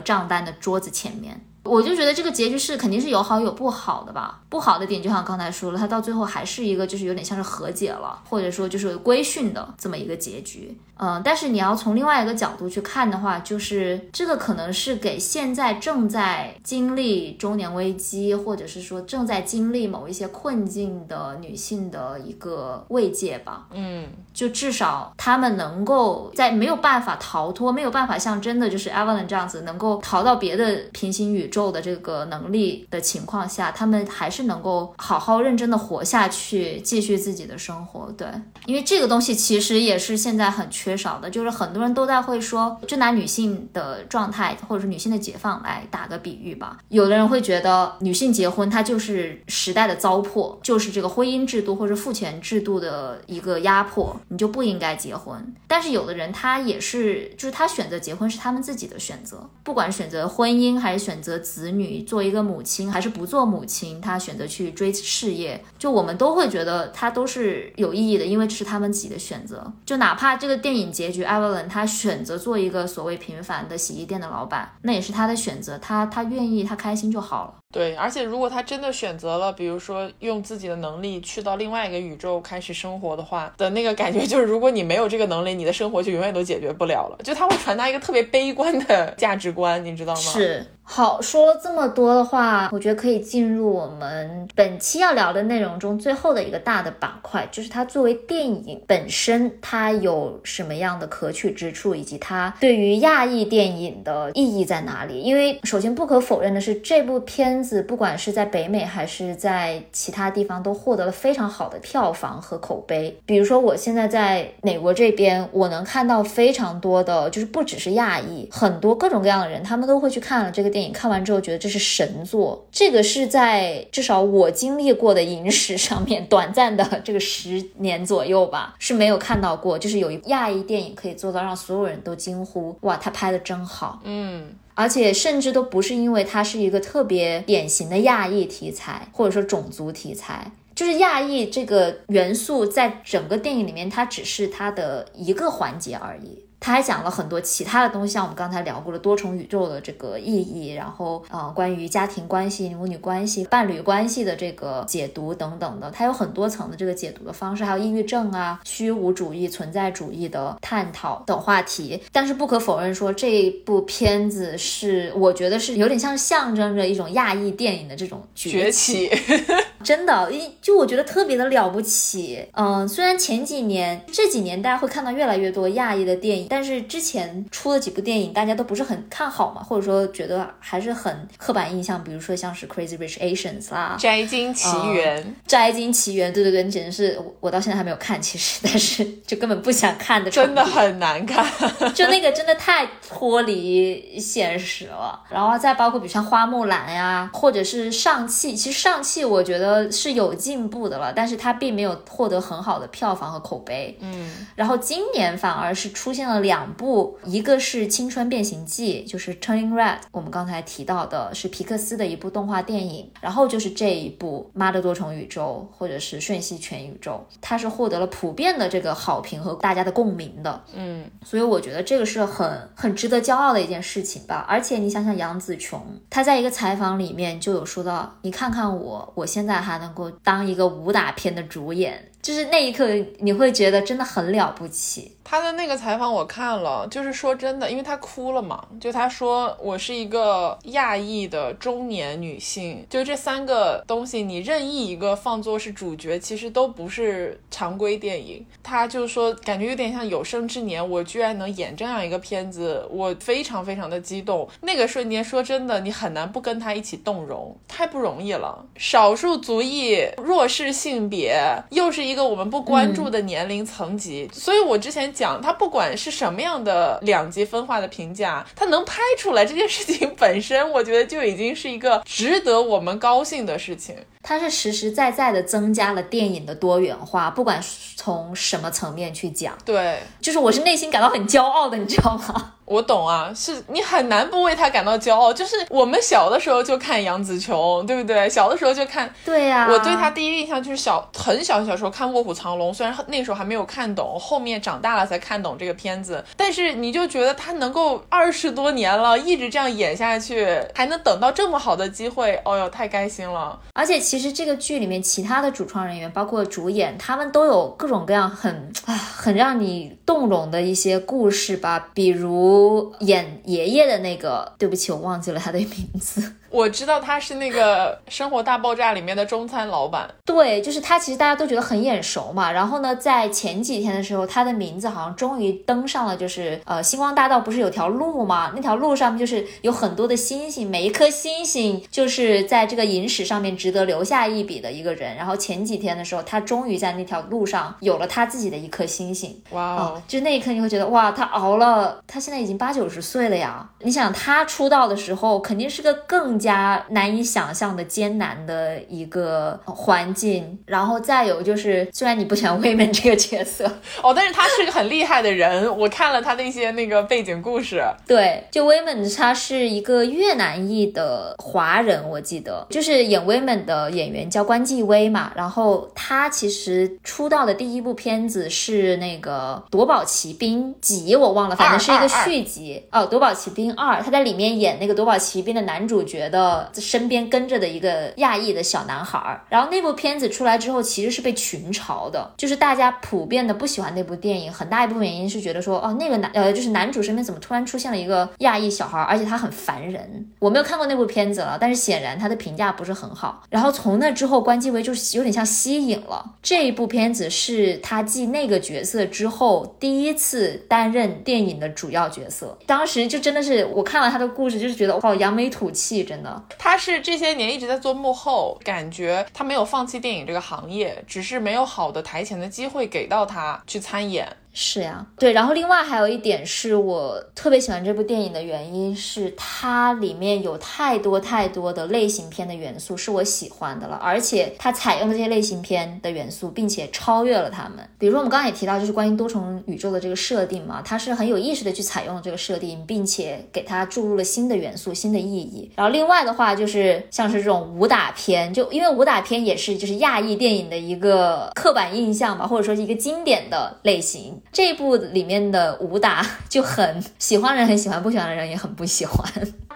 账单的桌子前面。我就觉得这个结局是肯定是有好有不好的吧。不好的点就像刚才说了，他到最后还是一个就是有点像是和解了，或者说就是规训的这么一个结局。嗯，但是你要从另外一个角度去看的话，就是这个可能是给现在正在经历中年危机，或者是说正在经历某一些困境的女性的一个慰藉吧。嗯，就至少她们能够在没有办法逃脱、没有办法像真的就是 Evelyn 这样子能够逃到别的平行宇宙受的这个能力的情况下，他们还是能够好好认真的活下去，继续自己的生活。对，因为这个东西其实也是现在很缺。少的就是很多人都在会说，就拿女性的状态或者是女性的解放来打个比喻吧。有的人会觉得女性结婚，它就是时代的糟粕，就是这个婚姻制度或者父权制度的一个压迫，你就不应该结婚。但是有的人他也是，就是他选择结婚是他们自己的选择，不管选择婚姻还是选择子女，做一个母亲还是不做母亲，她选择去追事业，就我们都会觉得她都是有意义的，因为这是他们自己的选择。就哪怕这个电影。结局，艾 l 伦他选择做一个所谓平凡的洗衣店的老板，那也是她的选择，她她愿意，她开心就好了。对，而且如果他真的选择了，比如说用自己的能力去到另外一个宇宙开始生活的话，的那个感觉就是，如果你没有这个能力，你的生活就永远都解决不了了。就他会传达一个特别悲观的价值观，你知道吗？是。好，说了这么多的话，我觉得可以进入我们本期要聊的内容中最后的一个大的板块，就是它作为电影本身，它有什么样的可取之处，以及它对于亚裔电影的意义在哪里？因为首先不可否认的是，这部片。片子不管是在北美还是在其他地方都获得了非常好的票房和口碑。比如说我现在在美国这边，我能看到非常多的，就是不只是亚裔，很多各种各样的人，他们都会去看了这个电影，看完之后觉得这是神作。这个是在至少我经历过的影史上面短暂的这个十年左右吧，是没有看到过，就是有一亚裔电影可以做到让所有人都惊呼哇，他拍的真好。嗯，而且甚至都不是因为它是一个特别典型的亚裔题材，或者说种族题材，就是亚裔这个元素在整个电影里面，它只是它的一个环节而已。他还讲了很多其他的东西，像我们刚才聊过的多重宇宙的这个意义，然后呃，关于家庭关系、母女关系、伴侣关系的这个解读等等的，它有很多层的这个解读的方式，还有抑郁症啊、虚无主义、存在主义的探讨等话题。但是不可否认说，这部片子是我觉得是有点像象征着一种亚裔电影的这种崛起。真的，一就我觉得特别的了不起。嗯，虽然前几年这几年大家会看到越来越多亚裔的电影，但是之前出的几部电影大家都不是很看好嘛，或者说觉得还是很刻板印象，比如说像是 Crazy Rich Asians 啦，摘金奇缘，摘金奇缘，对对对，简直是我我到现在还没有看，其实，但是就根本不想看的，真的很难看，就那个真的太脱离现实了。然后再包括比如像花木兰呀，或者是上汽，其实上汽我觉得。呃，是有进步的了，但是它并没有获得很好的票房和口碑。嗯，然后今年反而是出现了两部，一个是《青春变形记》，就是《Turning Red》，我们刚才提到的是皮克斯的一部动画电影，然后就是这一部《妈的多重宇宙》或者是《瞬息全宇宙》，它是获得了普遍的这个好评和大家的共鸣的。嗯，所以我觉得这个是很很值得骄傲的一件事情吧。而且你想想，杨紫琼她在一个采访里面就有说到，你看看我，我现在。还能够当一个武打片的主演，就是那一刻你会觉得真的很了不起。他的那个采访我看了，就是说真的，因为他哭了嘛，就他说我是一个亚裔的中年女性，就这三个东西你任意一个放作是主角，其实都不是常规电影。他就说感觉有点像有生之年，我居然能演这样一个片子，我非常非常的激动。那个瞬间说真的，你很难不跟他一起动容，太不容易了。少数族裔、弱势性别，又是一个我们不关注的年龄层级，所以我之前。讲他不管是什么样的两极分化的评价，他能拍出来这件事情 本身，我觉得就已经是一个值得我们高兴的事情。它是实实在在的增加了电影的多元化，不管从什么层面去讲，对，就是我是内心感到很骄傲的，你知道吗？我懂啊，是你很难不为他感到骄傲。就是我们小的时候就看杨紫琼，对不对？小的时候就看，对呀。我对他第一印象就是小很小很小时候看《卧虎藏龙》，虽然那时候还没有看懂，后面长大了才看懂这个片子。但是你就觉得他能够二十多年了，一直这样演下去，还能等到这么好的机会，哦哟，太开心了。而且其实这个剧里面其他的主创人员，包括主演，他们都有各种各样很啊很让你动容的一些故事吧，比如。演爷爷的那个，对不起，我忘记了他的名字。我知道他是那个《生活大爆炸》里面的中餐老板。对，就是他。其实大家都觉得很眼熟嘛。然后呢，在前几天的时候，他的名字好像终于登上了，就是呃，星光大道不是有条路吗？那条路上面就是有很多的星星，每一颗星星就是在这个影史上面值得留下一笔的一个人。然后前几天的时候，他终于在那条路上有了他自己的一颗星星。哇哦！就那一刻你会觉得哇，他熬了，他现在已经八九十岁了呀。你想他出道的时候，肯定是个更。加难以想象的艰难的一个环境，然后再有就是，虽然你不喜欢 Women 这个角色 哦，但是他是个很厉害的人。我看了他的一些那个背景故事，对，就 Women 他是一个越南裔的华人，我记得就是演 Women 的演员叫关继威嘛。然后他其实出道的第一部片子是那个《夺宝奇兵》几，我忘了，反正是一个续集哦，《夺宝奇兵二》，他在里面演那个夺宝奇兵的男主角。的身边跟着的一个亚裔的小男孩，然后那部片子出来之后，其实是被群嘲的，就是大家普遍的不喜欢那部电影，很大一部分原因是觉得说，哦，那个男呃，就是男主身边怎么突然出现了一个亚裔小孩，而且他很烦人。我没有看过那部片子了，但是显然他的评价不是很好。然后从那之后，关继威就是有点像吸引了这一部片子，是他继那个角色之后第一次担任电影的主要角色。当时就真的是我看完他的故事，就是觉得哇，扬眉吐气，真。他是这些年一直在做幕后，感觉他没有放弃电影这个行业，只是没有好的台前的机会给到他去参演。是呀，对，然后另外还有一点是我特别喜欢这部电影的原因是它里面有太多太多的类型片的元素是我喜欢的了，而且它采用了这些类型片的元素，并且超越了他们。比如说我们刚刚也提到，就是关于多重宇宙的这个设定嘛，它是很有意识的去采用了这个设定，并且给它注入了新的元素、新的意义。然后另外的话就是像是这种武打片，就因为武打片也是就是亚裔电影的一个刻板印象吧，或者说是一个经典的类型。这一部里面的武打 就很喜欢人很喜欢，不喜欢的人也很不喜欢。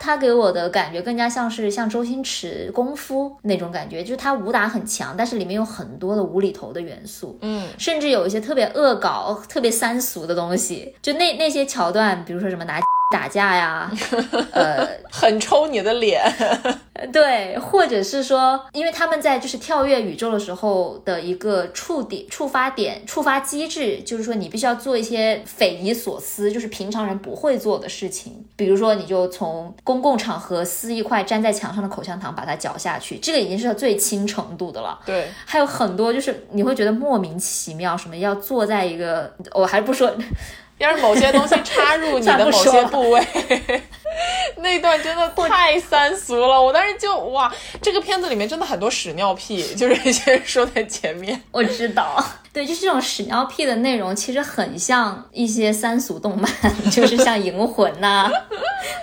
他给我的感觉更加像是像周星驰功夫那种感觉，就是他武打很强，但是里面有很多的无厘头的元素，嗯，甚至有一些特别恶搞、特别三俗的东西。就那那些桥段，比如说什么拿打架呀，呃，很抽你的脸。对，或者是说，因为他们在就是跳跃宇宙的时候的一个触点、触发点、触发机制，就是说你必须要做一些匪夷所思，就是平常人不会做的事情。比如说，你就从公共场合撕一块粘在墙上的口香糖，把它嚼下去，这个已经是最轻程度的了。对，还有很多就是你会觉得莫名其妙，什么要坐在一个，我还不说，要是某些东西插入你的 某些部位。那段真的太三俗了，我当时就哇，这个片子里面真的很多屎尿屁，就是先说在前面。我知道，对，就是这种屎尿屁的内容，其实很像一些三俗动漫，就是像《银魂》呐、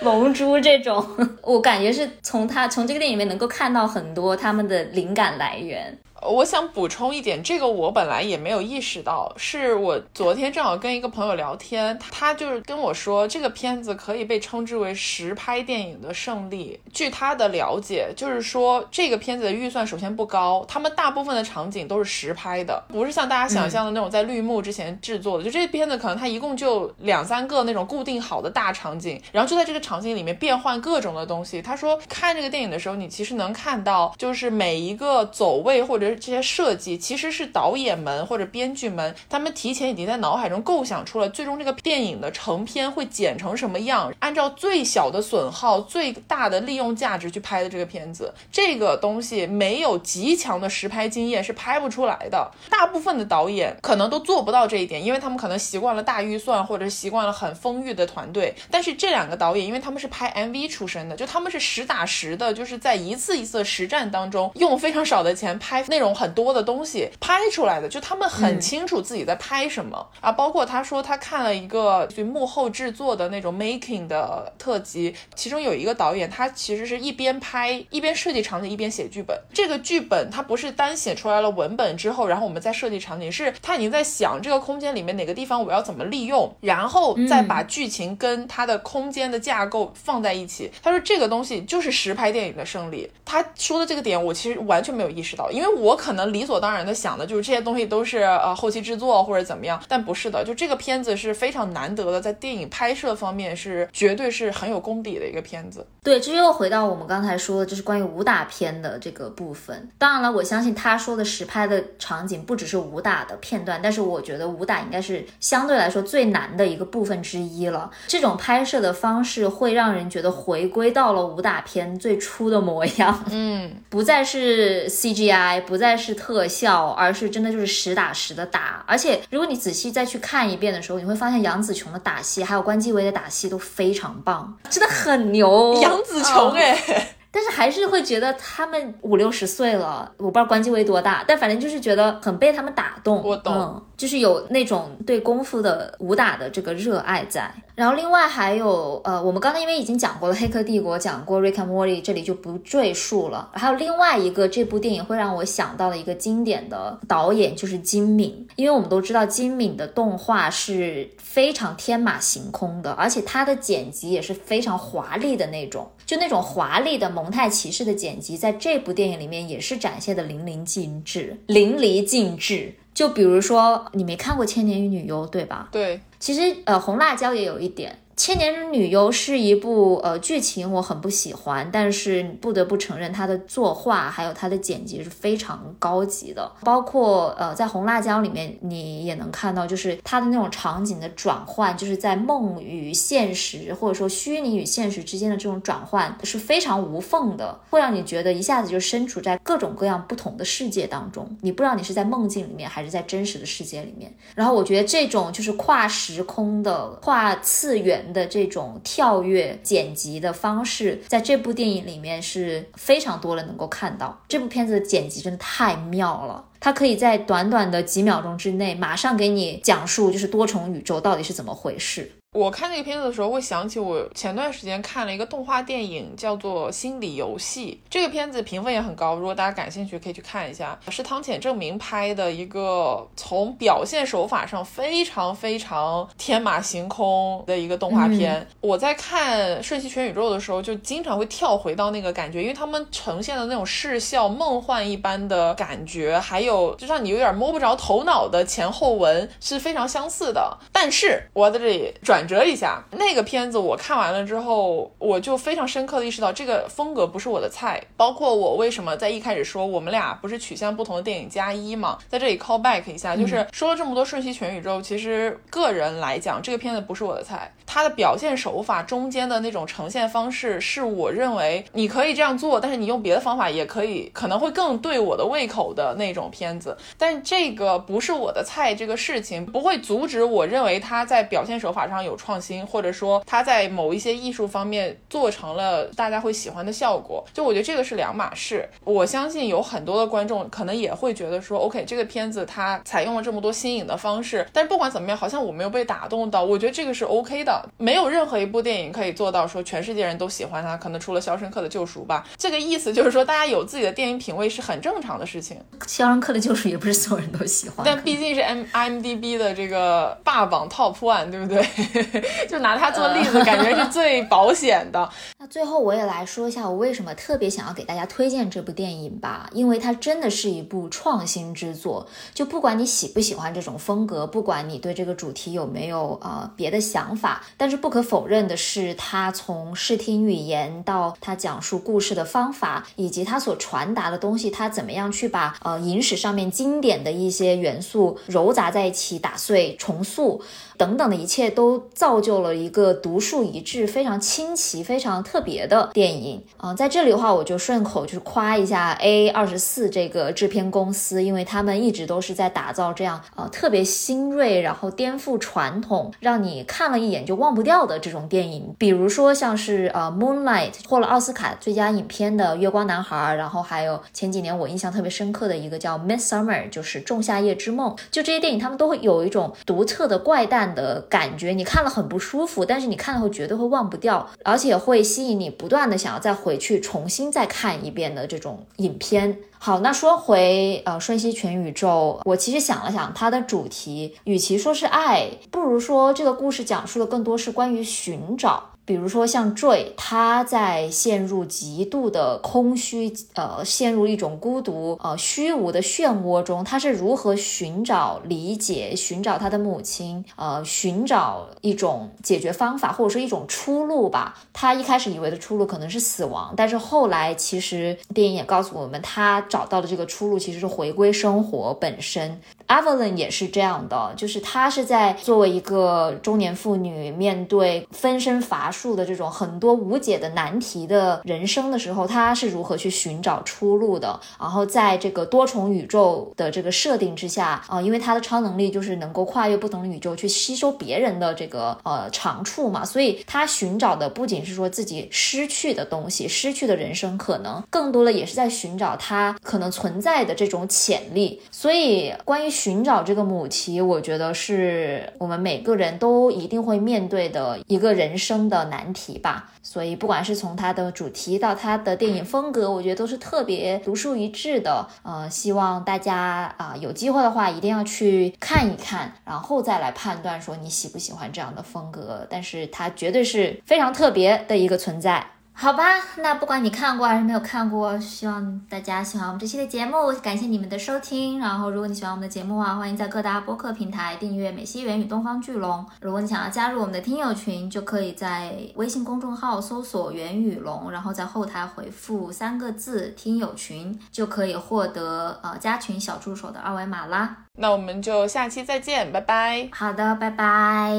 《龙珠》这种，我感觉是从他从这个电影里面能够看到很多他们的灵感来源。我想补充一点，这个我本来也没有意识到，是我昨天正好跟一个朋友聊天，他就是跟我说，这个片子可以被称之为实拍电影的胜利。据他的了解，就是说这个片子的预算首先不高，他们大部分的场景都是实拍的，不是像大家想象的那种在绿幕之前制作的。就这片子可能它一共就两三个那种固定好的大场景，然后就在这个场景里面变换各种的东西。他说看这个电影的时候，你其实能看到，就是每一个走位或者。这些设计其实是导演们或者编剧们，他们提前已经在脑海中构想出了最终这个电影的成片会剪成什么样，按照最小的损耗、最大的利用价值去拍的这个片子。这个东西没有极强的实拍经验是拍不出来的。大部分的导演可能都做不到这一点，因为他们可能习惯了大预算或者习惯了很丰裕的团队。但是这两个导演，因为他们是拍 MV 出身的，就他们是实打实的，就是在一次一次的实战当中，用非常少的钱拍那。种很多的东西拍出来的，就他们很清楚自己在拍什么啊。包括他说他看了一个就幕后制作的那种 making 的特辑，其中有一个导演，他其实是一边拍一边设计场景，一边写剧本。这个剧本他不是单写出来了文本之后，然后我们再设计场景，是他已经在想这个空间里面哪个地方我要怎么利用，然后再把剧情跟他的空间的架构放在一起。他说这个东西就是实拍电影的胜利。他说的这个点我其实完全没有意识到，因为我。我可能理所当然的想的就是这些东西都是呃后期制作或者怎么样，但不是的，就这个片子是非常难得的，在电影拍摄方面是绝对是很有功底的一个片子。对，这又回到我们刚才说的，就是关于武打片的这个部分。当然了，我相信他说的实拍的场景不只是武打的片段，但是我觉得武打应该是相对来说最难的一个部分之一了。这种拍摄的方式会让人觉得回归到了武打片最初的模样，嗯，不再是 CGI，不。再是特效，而是真的就是实打实的打。而且，如果你仔细再去看一遍的时候，你会发现杨紫琼的打戏，还有关继威的打戏都非常棒，真的很牛。杨紫琼哎。但是还是会觉得他们五六十岁了，我不知道关继威多大，但反正就是觉得很被他们打动。我懂，就是有那种对功夫的武打的这个热爱在。然后另外还有，呃，我们刚才因为已经讲过了《黑客帝国》，讲过《Rick and Morty》，这里就不赘述了。还有另外一个这部电影会让我想到的一个经典的导演就是金敏，因为我们都知道金敏的动画是非常天马行空的，而且他的剪辑也是非常华丽的那种，就那种华丽的。蒙太奇式的剪辑在这部电影里面也是展现的淋漓尽致，淋漓尽致。就比如说，你没看过《千年与女优》对吧？对，其实呃，红辣椒也有一点。千年女优是一部呃剧情我很不喜欢，但是不得不承认它的作画还有它的剪辑是非常高级的。包括呃在红辣椒里面你也能看到，就是它的那种场景的转换，就是在梦与现实或者说虚拟与现实之间的这种转换是非常无缝的，会让你觉得一下子就身处在各种各样不同的世界当中，你不知道你是在梦境里面还是在真实的世界里面。然后我觉得这种就是跨时空的、跨次元。的这种跳跃剪辑的方式，在这部电影里面是非常多的能够看到。这部片子的剪辑真的太妙了，它可以在短短的几秒钟之内，马上给你讲述就是多重宇宙到底是怎么回事。我看这个片子的时候，会想起我前段时间看了一个动画电影，叫做《心理游戏》。这个片子评分也很高，如果大家感兴趣，可以去看一下。是汤浅证明拍的一个从表现手法上非常非常天马行空的一个动画片。我在看《瞬息全宇宙》的时候，就经常会跳回到那个感觉，因为他们呈现的那种视效梦幻一般的感觉，还有就让你有点摸不着头脑的前后文是非常相似的。但是我在这里转。转折一下，那个片子我看完了之后，我就非常深刻的意识到这个风格不是我的菜。包括我为什么在一开始说我们俩不是取向不同的电影加一嘛，在这里 call back 一下，就是说了这么多瞬息全宇宙，其实个人来讲，这个片子不是我的菜。它的表现手法中间的那种呈现方式，是我认为你可以这样做，但是你用别的方法也可以，可能会更对我的胃口的那种片子。但这个不是我的菜，这个事情不会阻止我认为他在表现手法上有。有创新，或者说他在某一些艺术方面做成了大家会喜欢的效果，就我觉得这个是两码事。我相信有很多的观众可能也会觉得说，OK，这个片子它采用了这么多新颖的方式，但是不管怎么样，好像我没有被打动到。我觉得这个是 OK 的，没有任何一部电影可以做到说全世界人都喜欢它，可能除了《肖申克的救赎》吧。这个意思就是说，大家有自己的电影品味是很正常的事情。《肖申克的救赎》也不是所有人都喜欢，但毕竟是 M IMDB 的这个霸榜 Top One，对不对？就拿它做例子，感觉是最保险的。那最后我也来说一下，我为什么特别想要给大家推荐这部电影吧，因为它真的是一部创新之作。就不管你喜不喜欢这种风格，不管你对这个主题有没有呃别的想法，但是不可否认的是，它从视听语言到它讲述故事的方法，以及它所传达的东西，它怎么样去把呃影史上面经典的一些元素糅杂在一起，打碎重塑。等等的一切都造就了一个独树一帜、非常清奇、非常特别的电影。嗯，在这里的话，我就顺口就是夸一下 A 二十四这个制片公司，因为他们一直都是在打造这样呃特别新锐，然后颠覆传统，让你看了一眼就忘不掉的这种电影。比如说像是呃 Moonlight 获了奥斯卡最佳影片的《月光男孩》，然后还有前几年我印象特别深刻的一个叫《Midsummer》，就是《仲夏夜之梦》。就这些电影，他们都会有一种独特的怪诞。的感觉，你看了很不舒服，但是你看了后绝对会忘不掉，而且会吸引你不断的想要再回去重新再看一遍的这种影片。好，那说回呃瞬息全宇宙，我其实想了想，它的主题与其说是爱，不如说这个故事讲述的更多是关于寻找。比如说像 Joy，他在陷入极度的空虚，呃，陷入一种孤独、呃虚无的漩涡中，他是如何寻找理解、寻找他的母亲，呃，寻找一种解决方法或者说一种出路吧。他一开始以为的出路可能是死亡，但是后来其实电影也告诉我们，他找到的这个出路其实是回归生活本身。Evelyn 也是这样的，就是她是在作为一个中年妇女，面对分身乏术的这种很多无解的难题的人生的时候，她是如何去寻找出路的？然后在这个多重宇宙的这个设定之下，啊，因为她的超能力就是能够跨越不同的宇宙去吸收别人的这个呃长处嘛，所以她寻找的不仅是说自己失去的东西、失去的人生可能，更多的也是在寻找她可能存在的这种潜力。所以关于。寻找这个母题，我觉得是我们每个人都一定会面对的一个人生的难题吧。所以，不管是从它的主题到它的电影风格，我觉得都是特别独树一帜的。呃，希望大家啊有机会的话，一定要去看一看，然后再来判断说你喜不喜欢这样的风格。但是它绝对是非常特别的一个存在。好吧，那不管你看过还是没有看过，希望大家喜欢我们这期的节目，感谢你们的收听。然后，如果你喜欢我们的节目啊，欢迎在各大播客平台订阅《美西元与东方巨龙》。如果你想要加入我们的听友群，就可以在微信公众号搜索“元与龙”，然后在后台回复三个字“听友群”，就可以获得呃加群小助手的二维码啦。那我们就下期再见，拜拜。好的，拜拜。